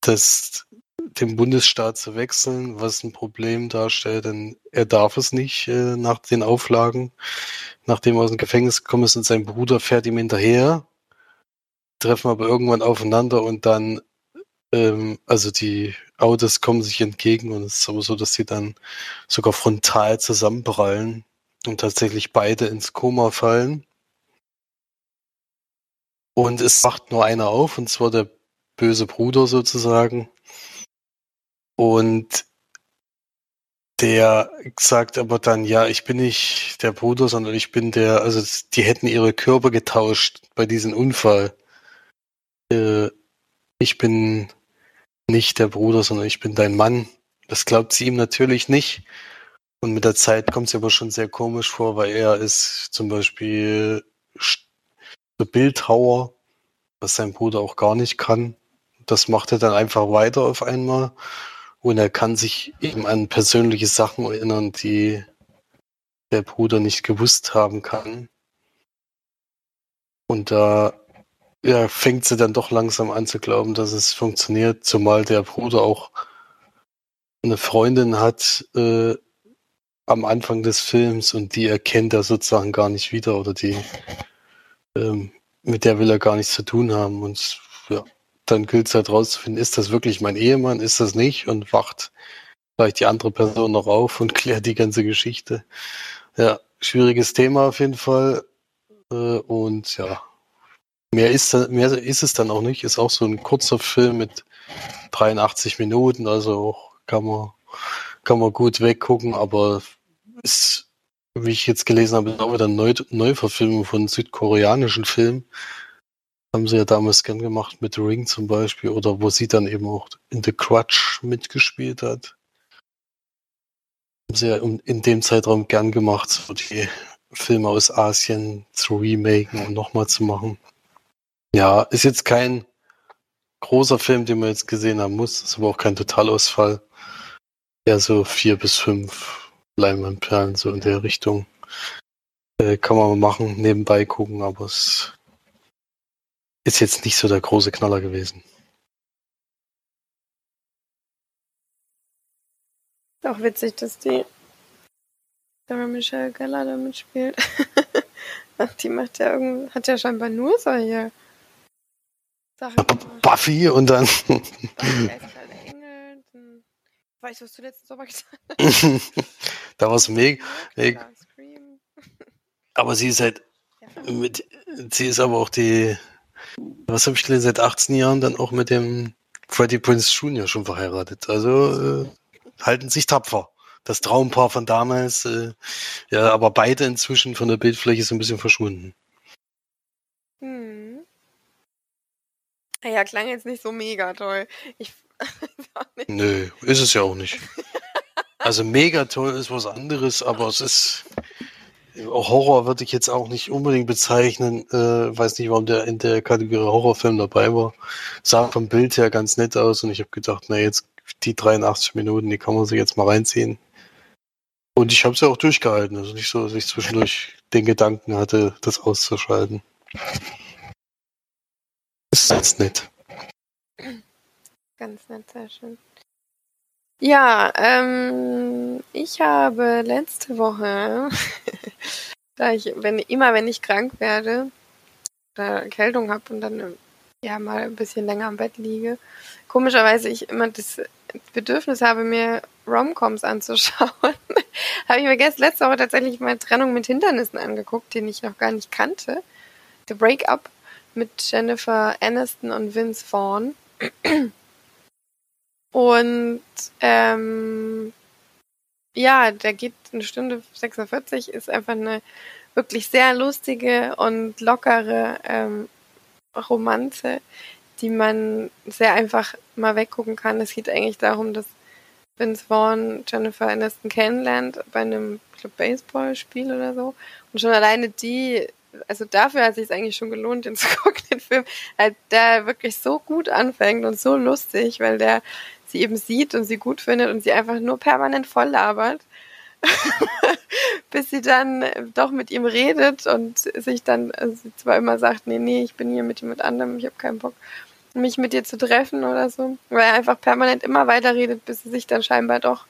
das den Bundesstaat zu wechseln, was ein Problem darstellt, denn er darf es nicht äh, nach den Auflagen, nachdem er aus dem Gefängnis gekommen ist und sein Bruder fährt ihm hinterher, treffen aber irgendwann aufeinander und dann, ähm, also die Autos kommen sich entgegen und es ist aber so, dass sie dann sogar frontal zusammenprallen und tatsächlich beide ins Koma fallen. Und es wacht nur einer auf, und zwar der böse Bruder sozusagen. Und der sagt aber dann, ja, ich bin nicht der Bruder, sondern ich bin der, also die hätten ihre Körper getauscht bei diesem Unfall. Äh, ich bin nicht der Bruder, sondern ich bin dein Mann. Das glaubt sie ihm natürlich nicht. Und mit der Zeit kommt sie aber schon sehr komisch vor, weil er ist zum Beispiel so Bildhauer, was sein Bruder auch gar nicht kann. Das macht er dann einfach weiter auf einmal. Und er kann sich eben an persönliche Sachen erinnern, die der Bruder nicht gewusst haben kann. Und da ja, fängt sie dann doch langsam an zu glauben, dass es funktioniert, zumal der Bruder auch eine Freundin hat äh, am Anfang des Films und die erkennt er sozusagen gar nicht wieder oder die ähm, mit der will er gar nichts zu tun haben und ja, dann gilt es halt rauszufinden, ist das wirklich mein Ehemann, ist das nicht und wacht vielleicht die andere Person noch auf und klärt die ganze Geschichte. Ja, schwieriges Thema auf jeden Fall. Äh, und ja, mehr ist, mehr ist es dann auch nicht. Ist auch so ein kurzer Film mit 83 Minuten, also kann man, kann man gut weggucken, aber ist, wie ich jetzt gelesen habe, auch wieder eine Neuverfilmung von südkoreanischen Filmen. Haben sie ja damals gern gemacht mit Ring zum Beispiel oder wo sie dann eben auch in The Crutch mitgespielt hat. Haben sie ja in dem Zeitraum gern gemacht, so die Filme aus Asien zu remaken und nochmal zu machen. Ja, ist jetzt kein großer Film, den man jetzt gesehen haben muss, ist aber auch kein Totalausfall. Eher so vier bis fünf Leinwandperlen, so in der Richtung. Äh, kann man machen, nebenbei gucken, aber es ist jetzt nicht so der große Knaller gewesen. Auch witzig, dass die Sarah Michelle Geller da mitspielt. die macht ja irgendwie, hat ja scheinbar nur solche Sachen. Buffy und dann. Weißt du, was du letzten Sommer getan hast? da war es mega. mega. Aber sie ist halt mit, sie ist aber auch die, was habe ich gelesen, seit 18 Jahren dann auch mit dem Freddie Prince Jr. schon verheiratet. Also äh, halten sich tapfer. Das Traumpaar von damals, äh, ja, aber beide inzwischen von der Bildfläche so ein bisschen verschwunden. Hm. Ja, klang jetzt nicht so mega toll. Ich Nö, ist es ja auch nicht. Also mega toll ist was anderes, aber es ist Horror würde ich jetzt auch nicht unbedingt bezeichnen. Äh, weiß nicht, warum der in der Kategorie Horrorfilm dabei war. Sah vom Bild her ganz nett aus und ich habe gedacht, na jetzt die 83 Minuten, die kann man sich jetzt mal reinziehen. Und ich habe es ja auch durchgehalten. Also nicht so, dass ich zwischendurch den Gedanken hatte, das auszuschalten. Ist ganz nett. Ganz nett, sehr schön. Ja, ähm, ich habe letzte Woche, da ich, wenn, immer wenn ich krank werde, oder Erkältung habe und dann ja mal ein bisschen länger am Bett liege, komischerweise ich immer das Bedürfnis habe, mir Romcoms anzuschauen, habe ich mir gestern letzte Woche tatsächlich mal Trennung mit Hindernissen angeguckt, den ich noch gar nicht kannte. The Breakup mit Jennifer Aniston und Vince Vaughn. Und ähm, ja, der geht eine Stunde 46, ist einfach eine wirklich sehr lustige und lockere ähm, Romanze, die man sehr einfach mal weggucken kann. Es geht eigentlich darum, dass Vince Vaughn Jennifer Aniston kennenlernt bei einem Baseballspiel oder so. Und schon alleine die, also dafür hat es sich eigentlich schon gelohnt, den zu gucken, den Film, halt der wirklich so gut anfängt und so lustig, weil der sie eben sieht und sie gut findet und sie einfach nur permanent voll labert. bis sie dann doch mit ihm redet und sich dann also zwar immer sagt, nee, nee, ich bin hier mit jemand anderem, ich habe keinen Bock, mich mit dir zu treffen oder so, weil er einfach permanent immer weiter redet, bis sie sich dann scheinbar doch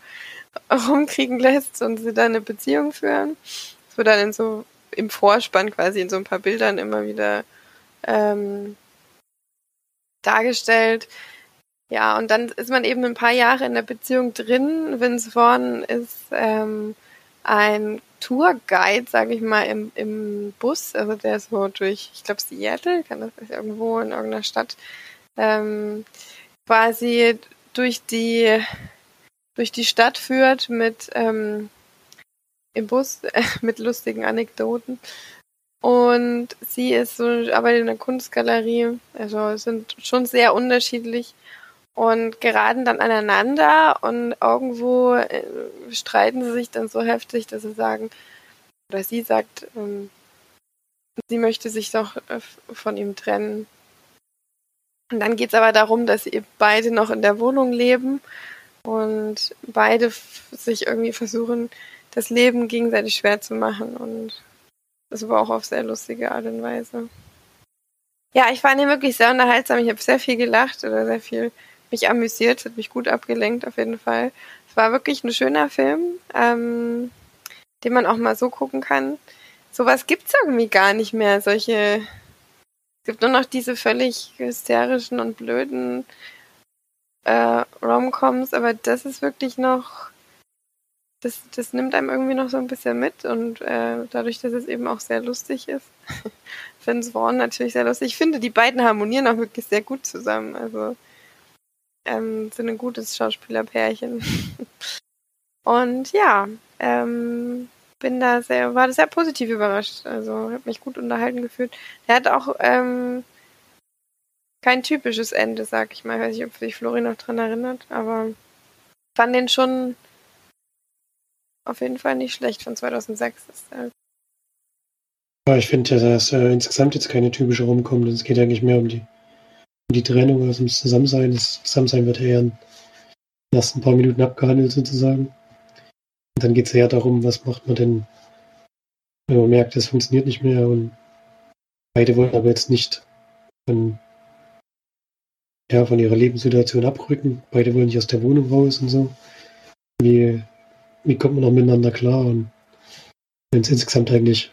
rumkriegen lässt und sie dann eine Beziehung führen. Das wird dann in so im Vorspann quasi in so ein paar Bildern immer wieder ähm, dargestellt. Ja, und dann ist man eben ein paar Jahre in der Beziehung drin. Vince Vaughn ist ähm, ein Tourguide, sage ich mal, im, im Bus. Also der ist so durch, ich glaube Seattle, kann das irgendwo in irgendeiner Stadt, ähm, quasi durch die durch die Stadt führt mit ähm, im Bus äh, mit lustigen Anekdoten. Und sie ist so, arbeitet in einer Kunstgalerie, also sind schon sehr unterschiedlich und geraten dann aneinander und irgendwo äh, streiten sie sich dann so heftig, dass sie sagen, oder sie sagt, ähm, sie möchte sich doch äh, von ihm trennen. Und dann geht es aber darum, dass sie beide noch in der Wohnung leben und beide sich irgendwie versuchen, das Leben gegenseitig schwer zu machen und das war auch auf sehr lustige Art und Weise. Ja, ich fand ihn wirklich sehr unterhaltsam. Ich habe sehr viel gelacht oder sehr viel mich amüsiert, hat mich gut abgelenkt auf jeden Fall. Es war wirklich ein schöner Film, ähm, den man auch mal so gucken kann. Sowas gibt's irgendwie gar nicht mehr, solche es gibt nur noch diese völlig hysterischen und blöden äh, Romcoms, aber das ist wirklich noch das, das nimmt einem irgendwie noch so ein bisschen mit und äh, dadurch, dass es eben auch sehr lustig ist, Vince Vaughn natürlich sehr lustig. Ich finde, die beiden harmonieren auch wirklich sehr gut zusammen. Also ähm, sind ein gutes Schauspielerpärchen. Und ja, ähm, bin da sehr, war sehr positiv überrascht. Also habe mich gut unterhalten gefühlt. Er hat auch ähm, kein typisches Ende, sag ich mal. Ich weiß nicht, ob sich Flori noch dran erinnert, aber fand den schon auf jeden Fall nicht schlecht von 2006. Halt ja, ich finde ja, dass äh, insgesamt jetzt keine typische rumkommt. Es geht eigentlich mehr um die die Trennung, also ums Zusammensein. Das Zusammensein wird eher in den ersten paar Minuten abgehandelt sozusagen. Und dann geht es eher darum, was macht man denn, wenn man merkt, das funktioniert nicht mehr und beide wollen aber jetzt nicht von, ja, von ihrer Lebenssituation abrücken. Beide wollen nicht aus der Wohnung raus und so. Wie, wie kommt man auch miteinander klar? Und wenn es insgesamt eigentlich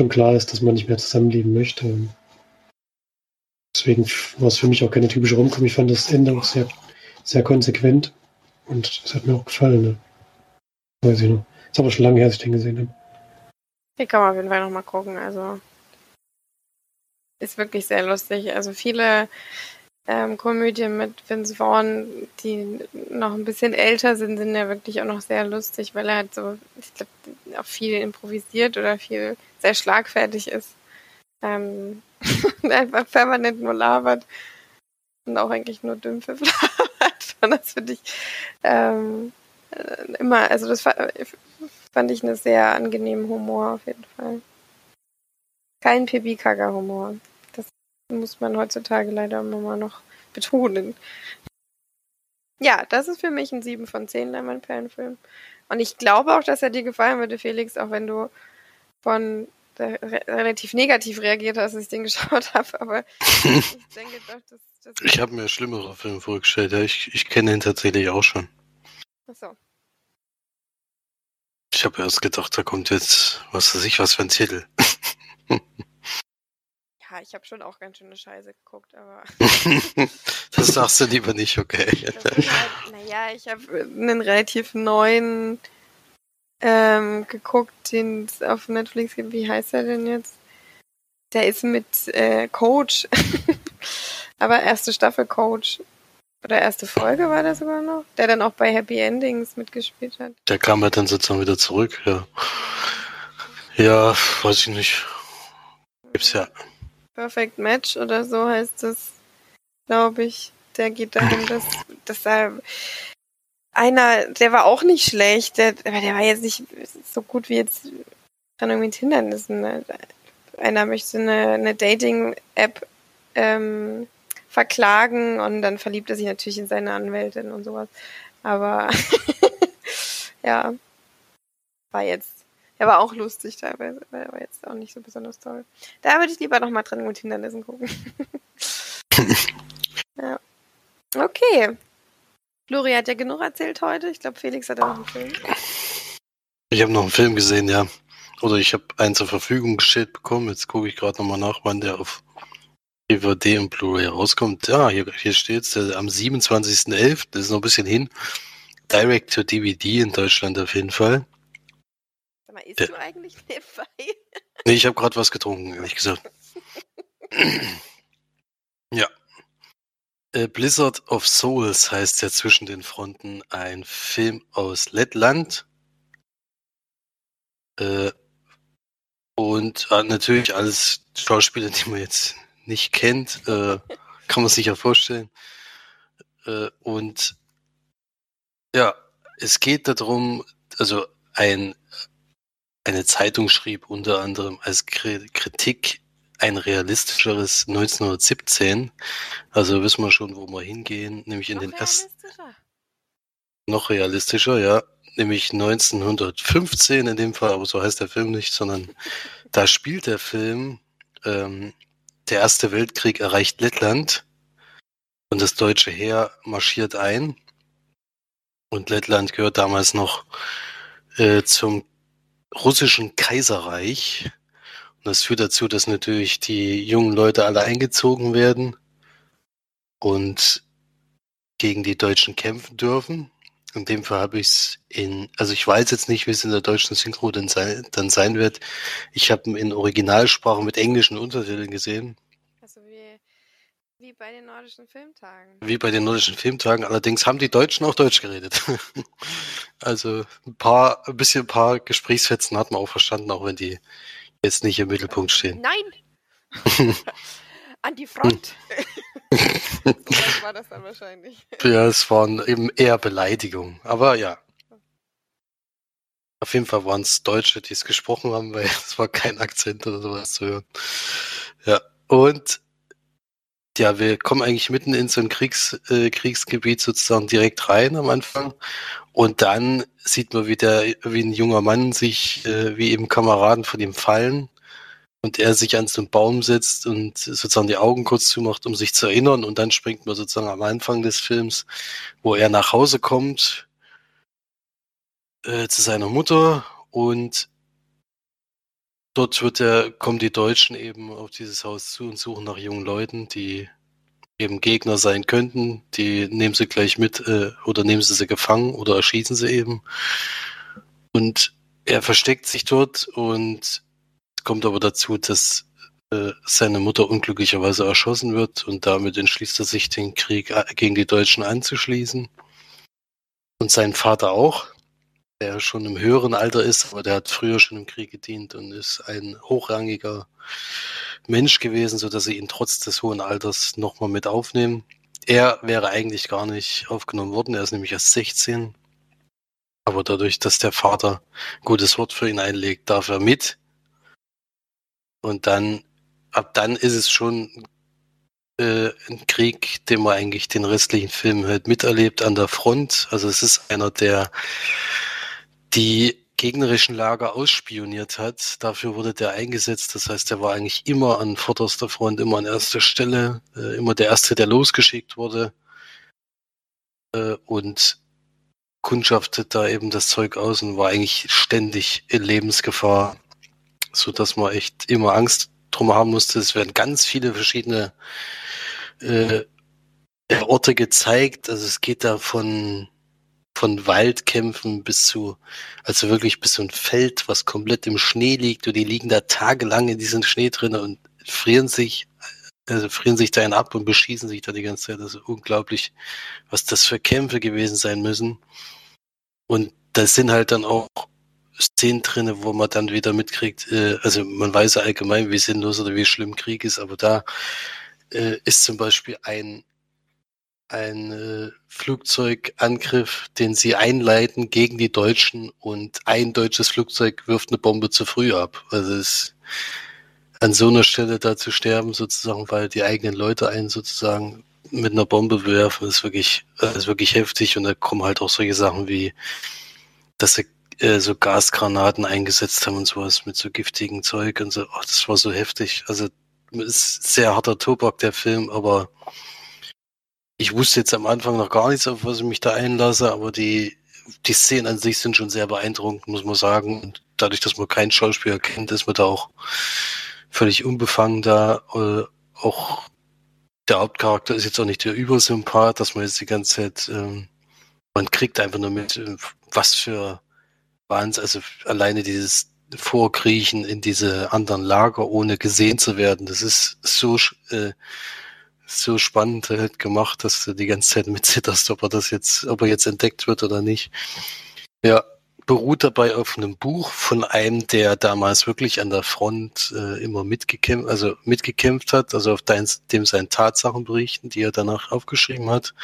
schon klar ist, dass man nicht mehr zusammenleben möchte. Und Deswegen war es für mich auch keine typische Romcom. Ich fand das Ende auch sehr, sehr konsequent und es hat mir auch gefallen. Ne? Weiß ich noch. Ist aber schon lange her, dass ich den gesehen habe. Ich kann man auf jeden Fall nochmal gucken. Also ist wirklich sehr lustig. Also viele ähm, Komödien mit Vince Vaughn, die noch ein bisschen älter sind, sind ja wirklich auch noch sehr lustig, weil er halt so, ich glaube, auch viel improvisiert oder viel sehr schlagfertig ist. Ähm, einfach permanent nur labert und auch eigentlich nur Dümpfe labert. Und das finde ich ähm, äh, immer, also das fand ich einen sehr angenehmen Humor auf jeden Fall. Kein Pipi-Kacker-Humor. Das muss man heutzutage leider immer noch betonen. Ja, das ist für mich ein 7 von 10 Leinwandperlenfilm. Und ich glaube auch, dass er dir gefallen würde, Felix, auch wenn du von re relativ negativ reagiert als ich den geschaut habe, aber ich denke doch, dass. dass ich habe mir schlimmere Filme vorgestellt, ja. Ich, ich kenne ihn tatsächlich auch schon. Achso. Ich habe erst gedacht, da kommt jetzt, was weiß ich, was für ein Titel. ja, ich habe schon auch ganz schöne Scheiße geguckt, aber. das sagst du lieber nicht, okay. Halt, naja, ich habe einen relativ neuen ähm, geguckt, den es auf Netflix gibt. Wie heißt er denn jetzt? Der ist mit äh, Coach. Aber erste Staffel Coach. oder erste Folge war der sogar noch, der dann auch bei Happy Endings mitgespielt hat. Der kam ja dann sozusagen wieder zurück, ja. Ja, weiß ich nicht. Gibt's ja. Perfect Match oder so heißt das, glaube ich. Der geht darum, dass, dass da einer, der war auch nicht schlecht, aber der war jetzt nicht so gut wie jetzt Trennung mit Hindernissen. Ne? Einer möchte eine, eine Dating-App ähm, verklagen und dann verliebt er sich natürlich in seine Anwältin und sowas. Aber ja, war jetzt, er war auch lustig teilweise, aber war jetzt auch nicht so besonders toll. Da würde ich lieber nochmal Trennung mit Hindernissen gucken. ja. Okay. Flori hat ja genug erzählt heute. Ich glaube, Felix hat auch einen Film. Ich habe noch einen Film gesehen, ja. Oder ich habe einen zur Verfügung gestellt bekommen. Jetzt gucke ich gerade nochmal nach, wann der auf DVD und Blu-ray rauskommt. Ja, hier, hier steht es am 27.11. Das ist noch ein bisschen hin. Direct to DVD in Deutschland auf jeden Fall. Sag mal, isst ja. du eigentlich nebenbei? nee, ich habe gerade was getrunken, ehrlich gesagt. ja. Äh, Blizzard of Souls heißt ja zwischen den Fronten ein Film aus Lettland. Äh, und äh, natürlich alles Schauspieler, die man jetzt nicht kennt, äh, kann man sich ja vorstellen. Äh, und ja, es geht darum, also ein, eine Zeitung schrieb unter anderem als Kritik ein realistischeres 1917. Also wissen wir schon, wo wir hingehen, nämlich in noch den ersten. Noch realistischer, ja. Nämlich 1915 in dem Fall, aber so heißt der Film nicht, sondern da spielt der Film ähm, der Erste Weltkrieg erreicht Lettland und das deutsche Heer marschiert ein. Und Lettland gehört damals noch äh, zum russischen Kaiserreich. Und das führt dazu, dass natürlich die jungen Leute alle eingezogen werden und gegen die Deutschen kämpfen dürfen. In dem Fall habe ich es in, also ich weiß jetzt nicht, wie es in der deutschen Synchro dann sein, dann sein wird. Ich habe ihn in Originalsprache mit englischen Untertiteln gesehen. Also wie, wie bei den nordischen Filmtagen. Wie bei den nordischen Filmtagen. Allerdings haben die Deutschen auch Deutsch geredet. also ein paar, ein bisschen ein paar Gesprächsfetzen hat man auch verstanden, auch wenn die jetzt nicht im Mittelpunkt stehen. Nein! An die Front! so war das dann wahrscheinlich. Ja, es waren eben eher Beleidigungen. Aber ja. Auf jeden Fall waren es Deutsche, die es gesprochen haben, weil es war kein Akzent oder sowas zu hören. Ja. Und ja, wir kommen eigentlich mitten in so ein Kriegs, äh, Kriegsgebiet sozusagen direkt rein am Anfang. Und dann sieht man, wie, der, wie ein junger Mann sich, äh, wie eben Kameraden von ihm fallen und er sich an so einen Baum setzt und sozusagen die Augen kurz zumacht, um sich zu erinnern. Und dann springt man sozusagen am Anfang des Films, wo er nach Hause kommt äh, zu seiner Mutter und dort wird er, kommen die Deutschen eben auf dieses Haus zu und suchen nach jungen Leuten, die eben Gegner sein könnten. Die nehmen sie gleich mit äh, oder nehmen sie sie gefangen oder erschießen sie eben. Und er versteckt sich dort und kommt aber dazu, dass äh, seine Mutter unglücklicherweise erschossen wird und damit entschließt er sich, den Krieg äh, gegen die Deutschen anzuschließen. Und sein Vater auch, der schon im höheren Alter ist, aber der hat früher schon im Krieg gedient und ist ein hochrangiger Mensch gewesen, sodass sie ihn trotz des hohen Alters nochmal mit aufnehmen. Er wäre eigentlich gar nicht aufgenommen worden, er ist nämlich erst 16. Aber dadurch, dass der Vater gutes Wort für ihn einlegt, darf er mit. Und dann, ab dann ist es schon äh, ein Krieg, den man eigentlich den restlichen Film halt miterlebt an der Front. Also es ist einer, der die gegnerischen Lager ausspioniert hat. Dafür wurde der eingesetzt. Das heißt, er war eigentlich immer an vorderster Front, immer an erster Stelle, äh, immer der Erste, der losgeschickt wurde. Äh, und kundschaftet da eben das Zeug aus und war eigentlich ständig in Lebensgefahr so dass man echt immer Angst drum haben musste. Es werden ganz viele verschiedene äh, Orte gezeigt. Also es geht da von von Waldkämpfen bis zu, also wirklich bis zu ein Feld, was komplett im Schnee liegt und die liegen da tagelang in diesem Schnee drin und frieren sich also frieren sich da einen ab und beschießen sich da die ganze Zeit. Ist unglaublich, was das für Kämpfe gewesen sein müssen. Und da sind halt dann auch Szenen drin, wo man dann wieder mitkriegt, äh, also man weiß ja allgemein, wie sinnlos oder wie schlimm Krieg ist, aber da äh, ist zum Beispiel ein, ein äh, Flugzeugangriff, den sie einleiten gegen die Deutschen und ein deutsches Flugzeug wirft eine Bombe zu früh ab. Also es an so einer Stelle da zu sterben, sozusagen, weil die eigenen Leute einen sozusagen mit einer Bombe bewerfen, ist wirklich, äh, ist wirklich heftig und da kommen halt auch solche Sachen wie, dass sie äh, so Gasgranaten eingesetzt haben und sowas mit so giftigen Zeug und so. Oh, das war so heftig. Also ist sehr harter Tobak, der Film, aber ich wusste jetzt am Anfang noch gar nichts, auf was ich mich da einlasse, aber die, die Szenen an sich sind schon sehr beeindruckend, muss man sagen. Und dadurch, dass man keinen Schauspieler kennt, ist man da auch völlig unbefangen da. Äh, auch der Hauptcharakter ist jetzt auch nicht der Übersympath, dass man jetzt die ganze Zeit, ähm, man kriegt einfach nur mit, äh, was für Wahnsinn, also alleine dieses Vorkriechen in diese anderen Lager, ohne gesehen zu werden, das ist so, äh, so spannend halt gemacht, dass du die ganze Zeit mitzitterst, ob er das jetzt, ob er jetzt entdeckt wird oder nicht. Ja, beruht dabei auf einem Buch von einem, der damals wirklich an der Front äh, immer mitgekämpft, also mitgekämpft hat, also auf dein, dem seinen Tatsachen berichten, die er danach aufgeschrieben hat.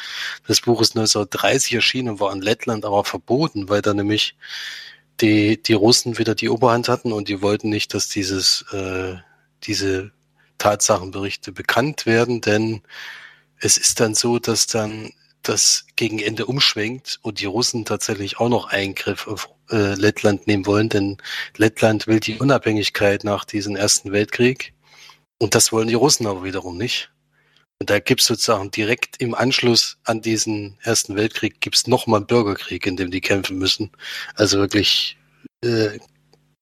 Das Buch ist 1930 erschienen und war in Lettland aber verboten, weil da nämlich die, die Russen wieder die Oberhand hatten und die wollten nicht, dass dieses, äh, diese Tatsachenberichte bekannt werden, denn es ist dann so, dass dann das gegen Ende umschwenkt und die Russen tatsächlich auch noch Eingriff auf äh, Lettland nehmen wollen, denn Lettland will die Unabhängigkeit nach diesem Ersten Weltkrieg und das wollen die Russen aber wiederum nicht. Und da gibt es sozusagen direkt im Anschluss an diesen Ersten Weltkrieg gibt es nochmal einen Bürgerkrieg, in dem die kämpfen müssen. Also wirklich äh,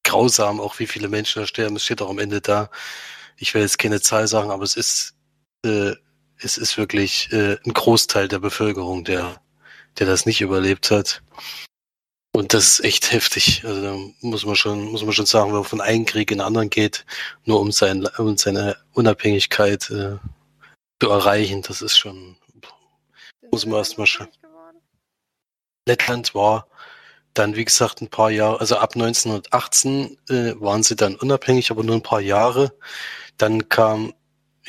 grausam, auch wie viele Menschen da sterben. Es steht auch am Ende da. Ich will jetzt keine Zahl sagen, aber es ist äh, es ist wirklich äh, ein Großteil der Bevölkerung, der, der das nicht überlebt hat. Und das ist echt heftig. Also da muss man schon, muss man schon sagen, wenn man von einem Krieg in den anderen geht, nur um, sein, um seine Unabhängigkeit äh, zu erreichen, das ist schon, muss man erstmal schon. Lettland war dann, wie gesagt, ein paar Jahre, also ab 1918 äh, waren sie dann unabhängig, aber nur ein paar Jahre. Dann kam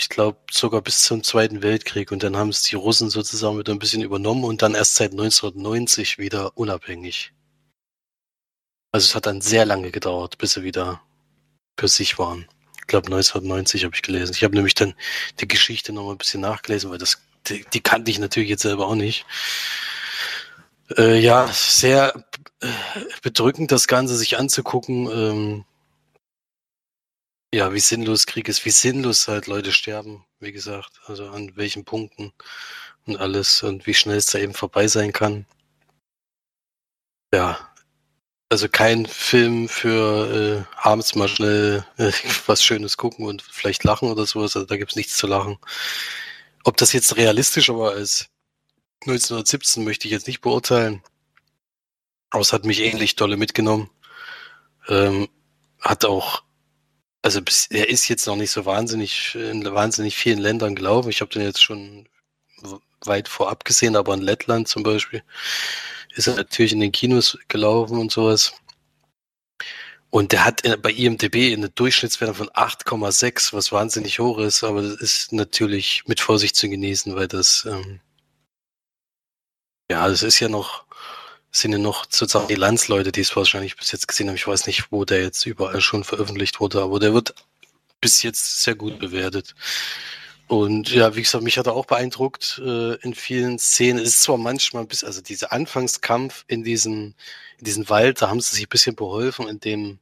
ich glaube, sogar bis zum Zweiten Weltkrieg. Und dann haben es die Russen sozusagen wieder ein bisschen übernommen und dann erst seit 1990 wieder unabhängig. Also es hat dann sehr lange gedauert, bis sie wieder für sich waren. Ich glaube 1990 habe ich gelesen. Ich habe nämlich dann die Geschichte noch mal ein bisschen nachgelesen, weil das die, die kannte ich natürlich jetzt selber auch nicht. Äh, ja, sehr äh, bedrückend, das Ganze sich anzugucken. Ähm, ja, wie sinnlos Krieg ist, wie sinnlos halt Leute sterben, wie gesagt, also an welchen Punkten und alles und wie schnell es da eben vorbei sein kann. Ja, also kein Film für äh, abends mal schnell äh, was Schönes gucken und vielleicht lachen oder sowas, also da gibt's nichts zu lachen. Ob das jetzt realistischer war als 1917, möchte ich jetzt nicht beurteilen. Aber es hat mich ähnlich dolle mitgenommen. Ähm, hat auch also bis, er ist jetzt noch nicht so wahnsinnig in wahnsinnig vielen Ländern gelaufen. Ich habe den jetzt schon weit vorab gesehen, aber in Lettland zum Beispiel ist er natürlich in den Kinos gelaufen und sowas. Und der hat bei IMDB eine Durchschnittswerte von 8,6, was wahnsinnig hoch ist, aber das ist natürlich mit Vorsicht zu genießen, weil das ähm, ja, das ist ja noch sind ja noch sozusagen die Landsleute, die es wahrscheinlich bis jetzt gesehen haben. Ich weiß nicht, wo der jetzt überall schon veröffentlicht wurde, aber der wird bis jetzt sehr gut bewertet. Und ja, wie gesagt, mich hat er auch beeindruckt äh, in vielen Szenen. Es ist zwar manchmal bisschen, also dieser Anfangskampf in diesem, in diesem Wald, da haben sie sich ein bisschen beholfen, indem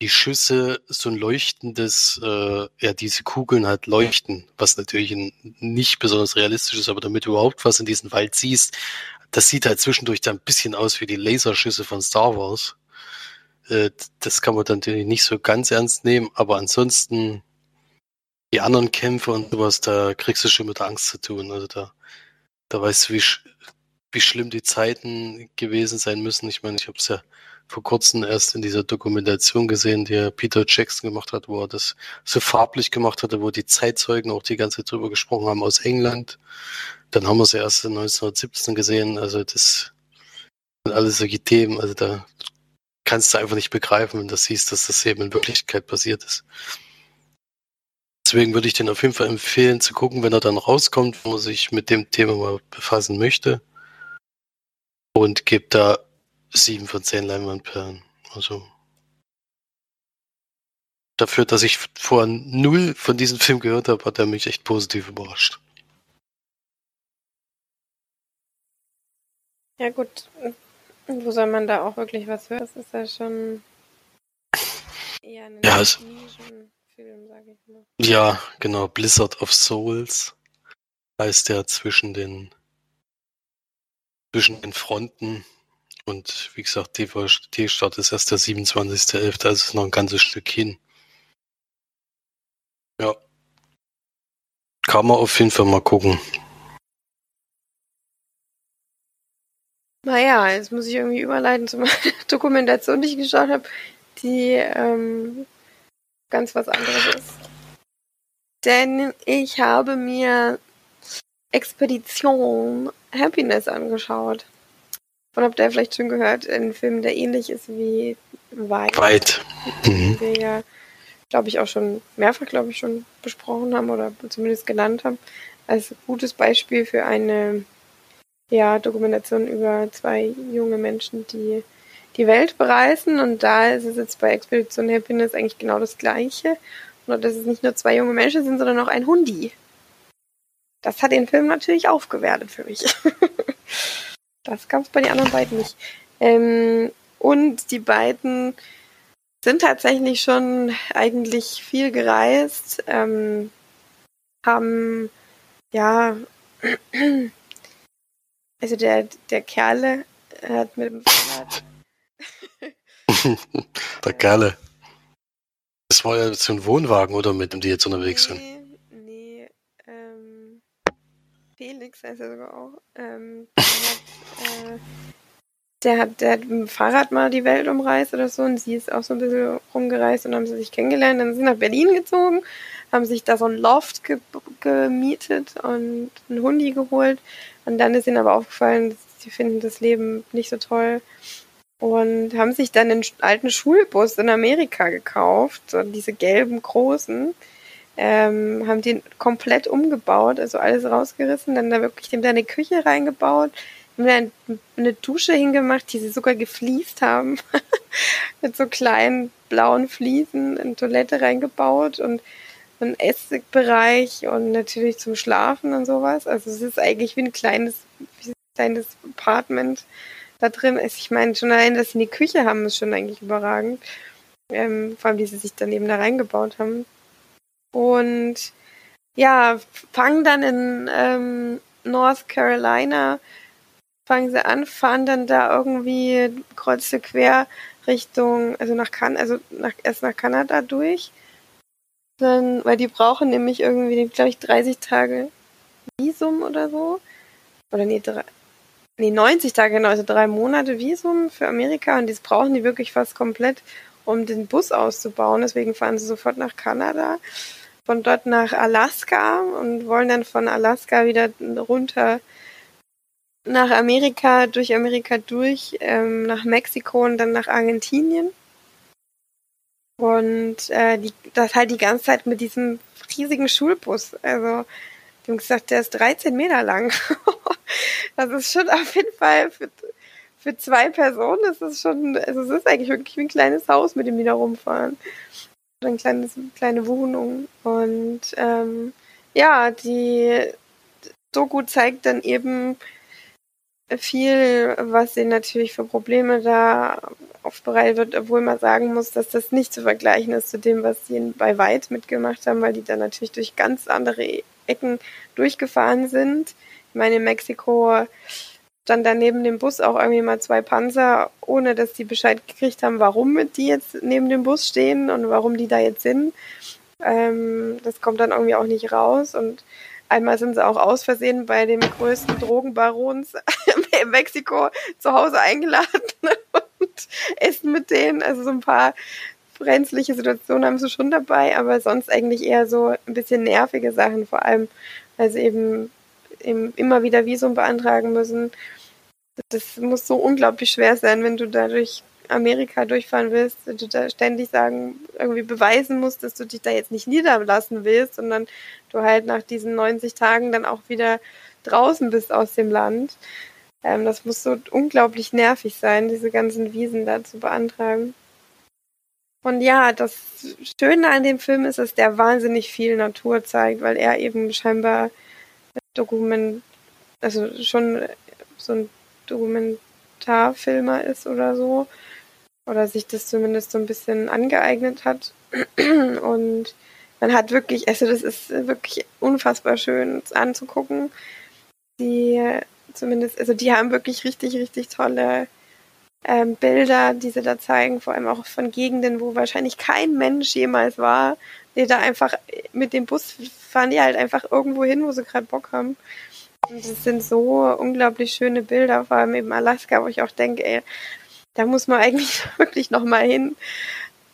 die Schüsse so ein leuchtendes, äh, ja, diese Kugeln halt leuchten, was natürlich nicht besonders realistisch ist, aber damit du überhaupt was in diesem Wald siehst, das sieht halt zwischendurch dann ein bisschen aus wie die Laserschüsse von Star Wars. Äh, das kann man dann natürlich nicht so ganz ernst nehmen, aber ansonsten die anderen Kämpfe und sowas, da kriegst du schon mit Angst zu tun. Also da, da weißt du, wie, wie schlimm die Zeiten gewesen sein müssen. Ich meine, ich habe es ja vor kurzem erst in dieser Dokumentation gesehen, die Peter Jackson gemacht hat, wo er das so farblich gemacht hatte, wo die Zeitzeugen auch die ganze Zeit drüber gesprochen haben aus England. Dann haben wir sie erst in 1917 gesehen. Also das sind alles solche Themen. Also da kannst du einfach nicht begreifen, wenn du siehst, dass das eben in Wirklichkeit passiert ist. Deswegen würde ich den auf jeden Fall empfehlen zu gucken, wenn er dann rauskommt, wo man sich mit dem Thema mal befassen möchte. Und gibt da sieben von zehn Leinwandperlen. Also dafür, dass ich vor null von diesem Film gehört habe, hat er mich echt positiv überrascht. Ja gut, wo soll man da auch wirklich was hören? Das ist ja schon eher ein Ja, es- Nischenfilm, sag ich mal. Ja, genau. Blizzard of Souls heißt der zwischen zwischen den Fronten. Und wie gesagt, DVD-Start ist erst der 27.11., also ist noch ein ganzes Stück hin. Ja. Kann man auf jeden Fall mal gucken. Naja, jetzt muss ich irgendwie überleiten zu meiner Dokumentation, die ich geschaut habe, die ähm, ganz was anderes ist. Denn ich habe mir Expedition Happiness angeschaut. Und habt ihr vielleicht schon gehört, ein Film, der ähnlich ist wie Weit, Weit. Mhm. den wir ja, glaube ich, auch schon mehrfach, glaube ich, schon besprochen haben oder zumindest genannt haben, als gutes Beispiel für eine ja, Dokumentation über zwei junge Menschen, die die Welt bereisen. Und da ist es jetzt bei Expedition Happiness eigentlich genau das Gleiche. Nur, dass es nicht nur zwei junge Menschen sind, sondern auch ein Hundi. Das hat den Film natürlich aufgewertet für mich. das gab es bei den anderen beiden nicht. Ähm, und die beiden sind tatsächlich schon eigentlich viel gereist, ähm, haben ja also der, der Kerle hat mit dem Fahrrad. Der Kerle. Das war ja so ein Wohnwagen, oder mit dem die jetzt unterwegs sind? Nee, nee, ähm, Felix heißt er sogar auch. Ähm, der, hat, äh, der, hat, der hat mit dem Fahrrad mal die Welt umreist oder so und sie ist auch so ein bisschen rumgereist und haben sie sich kennengelernt. Dann sind sie nach Berlin gezogen, haben sich da so ein Loft ge gemietet und einen Hundi geholt. Und dann ist ihnen aber aufgefallen, sie finden das Leben nicht so toll. Und haben sich dann einen alten Schulbus in Amerika gekauft, so diese gelben großen, ähm, haben den komplett umgebaut, also alles rausgerissen, dann da wirklich dem da eine Küche reingebaut, haben da eine Dusche hingemacht, die sie sogar gefliest haben, mit so kleinen blauen Fliesen, eine Toilette reingebaut und einen Essigbereich und natürlich zum Schlafen und sowas. Also es ist eigentlich wie ein kleines, wie ein kleines Apartment da drin ist. Ich meine, schon allein, dass sie eine Küche haben, ist schon eigentlich überragend. Ähm, vor allem, wie sie sich dann eben da reingebaut haben. Und ja, fangen dann in ähm, North Carolina, fangen sie an, fahren dann da irgendwie kreuzte quer Richtung, also nach kan also nach, erst nach Kanada durch. Dann, weil die brauchen nämlich irgendwie, glaube ich, 30 Tage Visum oder so. Oder nee, drei, nee, 90 Tage, genau, also drei Monate Visum für Amerika und das brauchen die wirklich fast komplett, um den Bus auszubauen. Deswegen fahren sie sofort nach Kanada, von dort nach Alaska und wollen dann von Alaska wieder runter nach Amerika, durch Amerika durch, ähm, nach Mexiko und dann nach Argentinien. Und äh, die, das halt die ganze Zeit mit diesem riesigen Schulbus. Also, die haben gesagt, der ist 13 Meter lang. das ist schon auf jeden Fall für, für zwei Personen, das ist schon, also es ist eigentlich wirklich wie ein kleines Haus, mit dem die da rumfahren. Oder eine kleines, kleine Wohnung. Und ähm, ja, die Doku zeigt dann eben viel, was sie natürlich für Probleme da aufbereitet wird, obwohl man sagen muss, dass das nicht zu vergleichen ist zu dem, was sie bei Weit mitgemacht haben, weil die dann natürlich durch ganz andere Ecken durchgefahren sind. Ich meine, in Mexiko stand da neben dem Bus auch irgendwie mal zwei Panzer, ohne dass die Bescheid gekriegt haben, warum die jetzt neben dem Bus stehen und warum die da jetzt sind. Ähm, das kommt dann irgendwie auch nicht raus und Einmal sind sie auch aus Versehen bei dem größten Drogenbarons in Mexiko zu Hause eingeladen. Und essen mit denen. Also so ein paar brenzliche Situationen haben sie schon dabei, aber sonst eigentlich eher so ein bisschen nervige Sachen, vor allem, weil sie eben, eben immer wieder Visum beantragen müssen. Das muss so unglaublich schwer sein, wenn du dadurch Amerika durchfahren willst, du da ständig sagen, irgendwie beweisen musst, dass du dich da jetzt nicht niederlassen willst, sondern du halt nach diesen 90 Tagen dann auch wieder draußen bist aus dem Land. Ähm, das muss so unglaublich nervig sein, diese ganzen Wiesen da zu beantragen. Und ja, das Schöne an dem Film ist, dass der wahnsinnig viel Natur zeigt, weil er eben scheinbar Dokument, also schon so ein Dokumentarfilmer ist oder so oder sich das zumindest so ein bisschen angeeignet hat. Und man hat wirklich, also das ist wirklich unfassbar schön anzugucken. Die zumindest, also die haben wirklich richtig, richtig tolle ähm, Bilder, die sie da zeigen, vor allem auch von Gegenden, wo wahrscheinlich kein Mensch jemals war, die da einfach mit dem Bus fahren die halt einfach irgendwo hin, wo sie gerade Bock haben. Und das sind so unglaublich schöne Bilder, vor allem eben Alaska, wo ich auch denke, ey, da muss man eigentlich wirklich noch mal hin.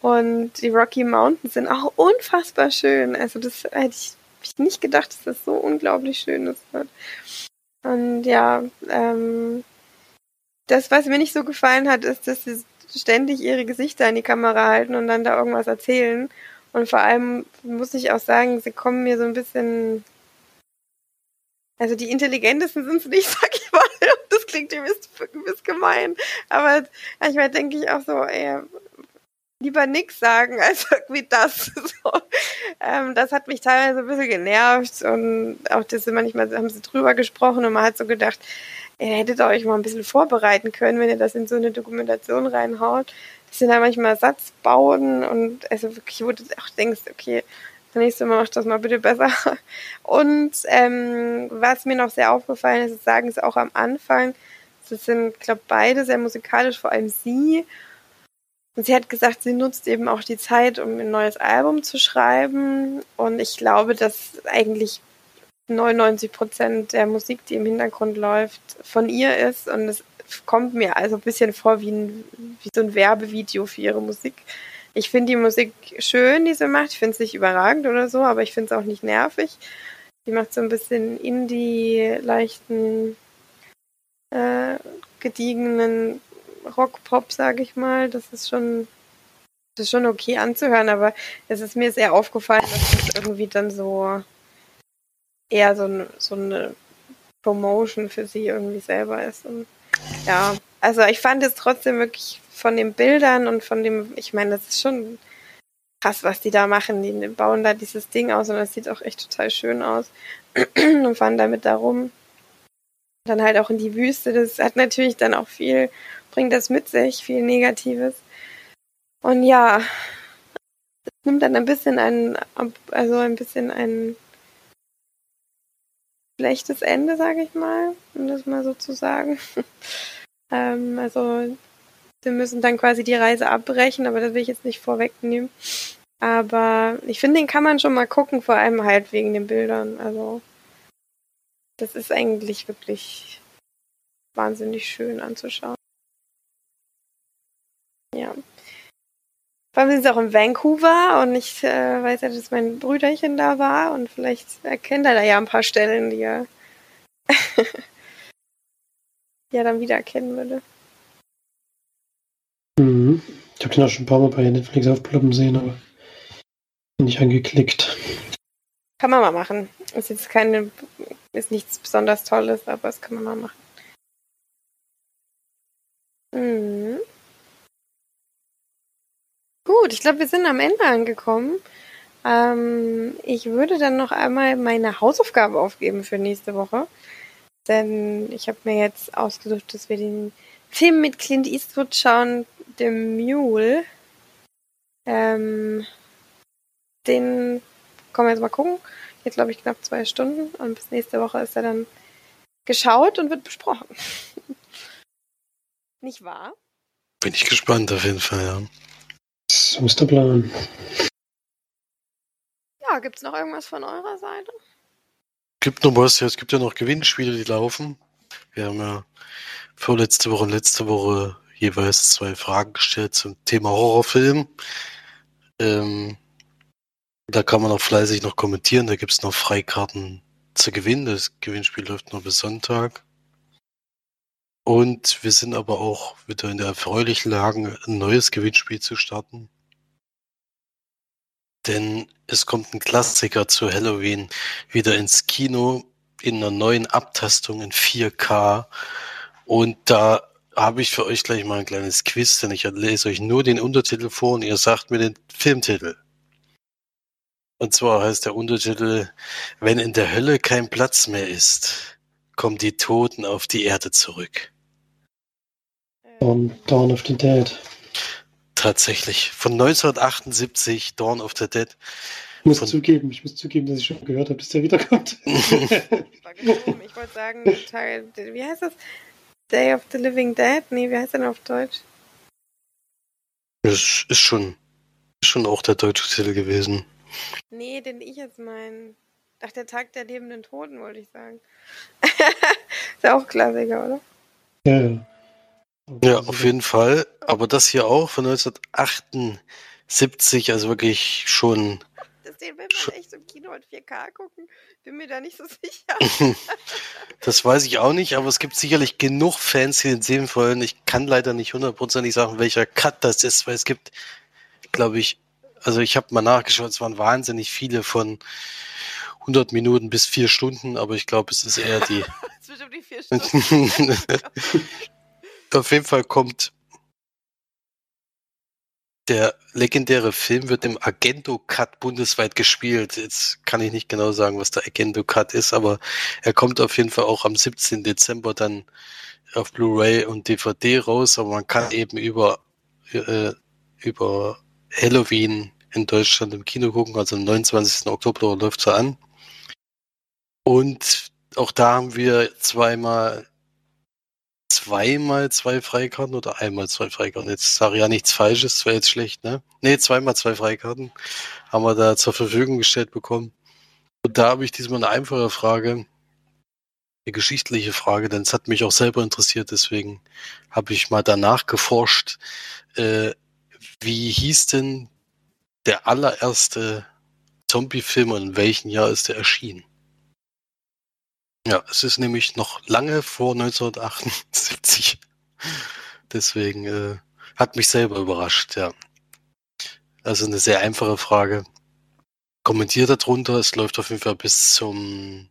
Und die Rocky Mountains sind auch unfassbar schön. Also das hätte ich, ich nicht gedacht, dass das so unglaublich schön ist. Und ja, ähm, das, was mir nicht so gefallen hat, ist, dass sie ständig ihre Gesichter in die Kamera halten und dann da irgendwas erzählen. Und vor allem muss ich auch sagen, sie kommen mir so ein bisschen also die intelligentesten sind sie nicht, sag ich klingt übelst, übelst gemein. Aber manchmal denke ich auch so, ey, lieber nix sagen als irgendwie das. So. Ähm, das hat mich teilweise ein bisschen genervt und auch das manchmal haben sie drüber gesprochen und man hat so gedacht, ihr hättet euch mal ein bisschen vorbereiten können, wenn ihr das in so eine Dokumentation reinhaut. Das sind da manchmal Satzbauten und also wirklich, wo du auch denkst, okay, das nächste Mal macht das mal bitte besser. Und ähm, was mir noch sehr aufgefallen ist, sagen sie auch am Anfang, das sind, glaube beide sehr musikalisch, vor allem sie. Und sie hat gesagt, sie nutzt eben auch die Zeit, um ein neues Album zu schreiben. Und ich glaube, dass eigentlich 99 Prozent der Musik, die im Hintergrund läuft, von ihr ist. Und es kommt mir also ein bisschen vor wie, ein, wie so ein Werbevideo für ihre Musik. Ich finde die Musik schön, die sie macht. Ich finde es nicht überragend oder so, aber ich finde es auch nicht nervig. Die macht so ein bisschen Indie, leichten, äh, gediegenen Rock-Pop, sage ich mal. Das ist schon, das ist schon okay anzuhören, aber es ist mir sehr aufgefallen, dass das irgendwie dann so eher so, so eine Promotion für sie irgendwie selber ist. Und ja, also ich fand es trotzdem wirklich von den Bildern und von dem, ich meine, das ist schon krass, was die da machen. Die bauen da dieses Ding aus und das sieht auch echt total schön aus und fahren damit da rum. Dann halt auch in die Wüste. Das hat natürlich dann auch viel, bringt das mit sich, viel Negatives. Und ja, es nimmt dann ein bisschen ein, also ein bisschen ein schlechtes Ende, sage ich mal, um das mal so zu sagen. ähm, also wir müssen dann quasi die Reise abbrechen, aber das will ich jetzt nicht vorwegnehmen. Aber ich finde, den kann man schon mal gucken, vor allem halt wegen den Bildern. Also, das ist eigentlich wirklich wahnsinnig schön anzuschauen. Ja. Vor allem sind sie auch in Vancouver und ich äh, weiß ja, dass mein Brüderchen da war und vielleicht erkennt er da ja ein paar Stellen, die er ja dann wieder erkennen würde. Mhm. Ich habe den auch schon ein paar Mal bei Netflix aufploppen sehen, aber nicht angeklickt. Kann man mal machen. Ist jetzt keine, ist nichts besonders Tolles, aber das kann man mal machen. Mhm. Gut, ich glaube, wir sind am Ende angekommen. Ähm, ich würde dann noch einmal meine Hausaufgabe aufgeben für nächste Woche. Denn ich habe mir jetzt ausgesucht, dass wir den Film mit Clint Eastwood schauen, The Mule. Ähm, den können wir jetzt mal gucken. Geht, glaube ich, knapp zwei Stunden. Und bis nächste Woche ist er dann geschaut und wird besprochen. Nicht wahr? Bin ich gespannt auf jeden Fall, ja. So ist der Plan. Ja, gibt es noch irgendwas von eurer Seite? Gibt noch was, ja, es gibt ja noch Gewinnspiele, die laufen. Wir haben ja vorletzte Woche und letzte Woche jeweils zwei Fragen gestellt zum Thema Horrorfilm. Ähm, da kann man auch fleißig noch kommentieren. Da gibt es noch Freikarten zu gewinnen. Das Gewinnspiel läuft noch bis Sonntag. Und wir sind aber auch wieder in der erfreulichen Lage, ein neues Gewinnspiel zu starten. Denn es kommt ein Klassiker zu Halloween wieder ins Kino in einer neuen Abtastung in 4K. Und da habe ich für euch gleich mal ein kleines Quiz, denn ich lese euch nur den Untertitel vor und ihr sagt mir den Filmtitel. Und zwar heißt der Untertitel, wenn in der Hölle kein Platz mehr ist, kommen die Toten auf die Erde zurück. Dawn, Dawn of the Dead. Tatsächlich. Von 1978, Dawn of the Dead. Ich muss Von- zugeben, ich muss zugeben, dass ich schon gehört habe, bis der wiederkommt. Ich wollte sagen, Teil, wie heißt das? Day of the Living Dead? Nee, wie heißt der denn auf Deutsch? Das ist schon, ist schon auch der deutsche Titel gewesen. Nee, den ich jetzt meine. Ach, der Tag der lebenden Toten, wollte ich sagen. ist ja auch Klassiker, oder? ja, ja. Ja, auf jeden Fall. Aber das hier auch von 1978, also wirklich schon. Den will man echt im Kino in 4K gucken. Bin mir da nicht so sicher. Das weiß ich auch nicht, aber es gibt sicherlich genug Fans, die den sehen wollen. Ich kann leider nicht hundertprozentig sagen, welcher Cut das ist, weil es gibt, glaube ich, also ich habe mal nachgeschaut, es waren wahnsinnig viele von 100 Minuten bis vier Stunden, aber ich glaube, es ist eher die. Bestimmt die vier Stunden. Auf jeden Fall kommt der legendäre Film wird im Agendo Cut bundesweit gespielt. Jetzt kann ich nicht genau sagen, was der Agendo Cut ist, aber er kommt auf jeden Fall auch am 17. Dezember dann auf Blu-ray und DVD raus, aber man kann eben über äh, über Halloween in Deutschland im Kino gucken, also am 29. Oktober läuft er an. Und auch da haben wir zweimal zweimal zwei Freikarten oder einmal zwei Freikarten. Jetzt sage ich ja nichts Falsches, wäre jetzt schlecht, ne? Nee, zweimal zwei Freikarten haben wir da zur Verfügung gestellt bekommen. Und da habe ich diesmal eine einfache Frage, eine geschichtliche Frage, denn es hat mich auch selber interessiert, deswegen habe ich mal danach geforscht, äh, wie hieß denn der allererste Zombie-Film und in welchem Jahr ist der erschienen? Ja, es ist nämlich noch lange vor 1978. Deswegen äh, hat mich selber überrascht, ja. Also eine sehr einfache Frage. Kommentiert darunter, es läuft auf jeden Fall bis zum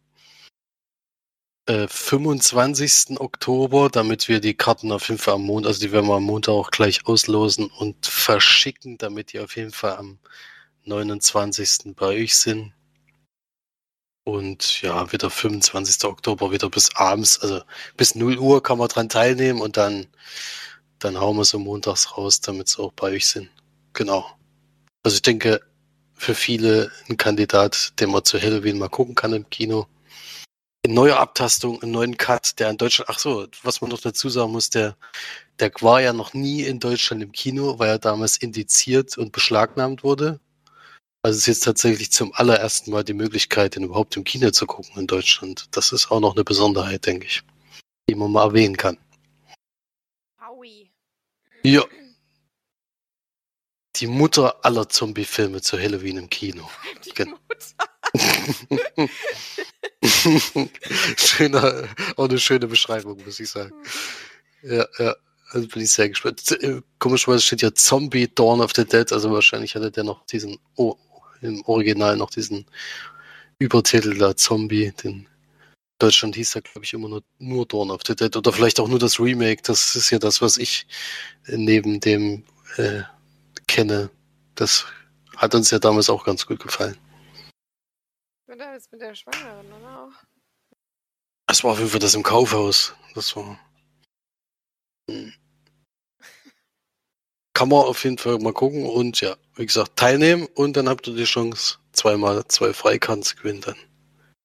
äh, 25. Oktober, damit wir die Karten auf jeden Fall am Montag, also die werden wir am Montag auch gleich auslosen und verschicken, damit die auf jeden Fall am 29. bei euch sind. Und ja, wieder 25. Oktober, wieder bis abends, also bis 0 Uhr kann man dran teilnehmen und dann, dann hauen wir so montags raus, damit sie auch bei euch sind. Genau. Also ich denke, für viele ein Kandidat, den man zu Halloween mal gucken kann im Kino. In neuer Abtastung, einen neuen Cut, der in Deutschland, ach so, was man noch dazu sagen muss, der, der war ja noch nie in Deutschland im Kino, weil er damals indiziert und beschlagnahmt wurde. Also es ist jetzt tatsächlich zum allerersten Mal die Möglichkeit, den überhaupt im Kino zu gucken in Deutschland. Das ist auch noch eine Besonderheit, denke ich, die man mal erwähnen kann. Howie. Ja. Die Mutter aller Zombie-Filme zu Halloween im Kino. Die Gen- Mutter. Schöner, auch eine schöne Beschreibung, muss ich sagen. Ja, ja. Also bin ich sehr gespannt. Äh, Komischerweise steht ja Zombie Dawn of the Dead, also wahrscheinlich hatte der noch diesen, oh, im Original noch diesen Übertitel da, Zombie, den Deutschland hieß er, glaube ich, immer nur, nur Dawn of the Dead oder vielleicht auch nur das Remake. Das ist ja das, was ich äh, neben dem äh, kenne. Das hat uns ja damals auch ganz gut gefallen. Oder ist mit der Schwangeren, oder auch? Das war auf jeden Fall das im Kaufhaus. Das war. Hm. Kann man auf jeden Fall mal gucken und ja, wie gesagt, teilnehmen und dann habt ihr die Chance, zweimal zwei Freikarten zu gewinnen. Dann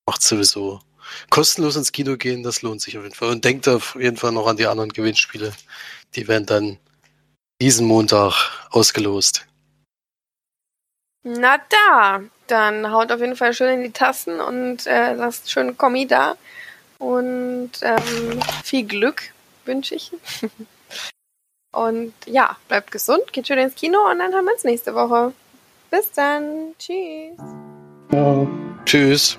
macht sowieso kostenlos ins Kino gehen, das lohnt sich auf jeden Fall. Und denkt auf jeden Fall noch an die anderen Gewinnspiele. Die werden dann diesen Montag ausgelost. Na da, dann haut auf jeden Fall schön in die Tasten und äh, lasst schön Kommi da. Und ähm, viel Glück wünsche ich. Und ja, bleibt gesund, geht schön ins Kino und dann haben wir uns nächste Woche. Bis dann. Tschüss. Ciao. Tschüss.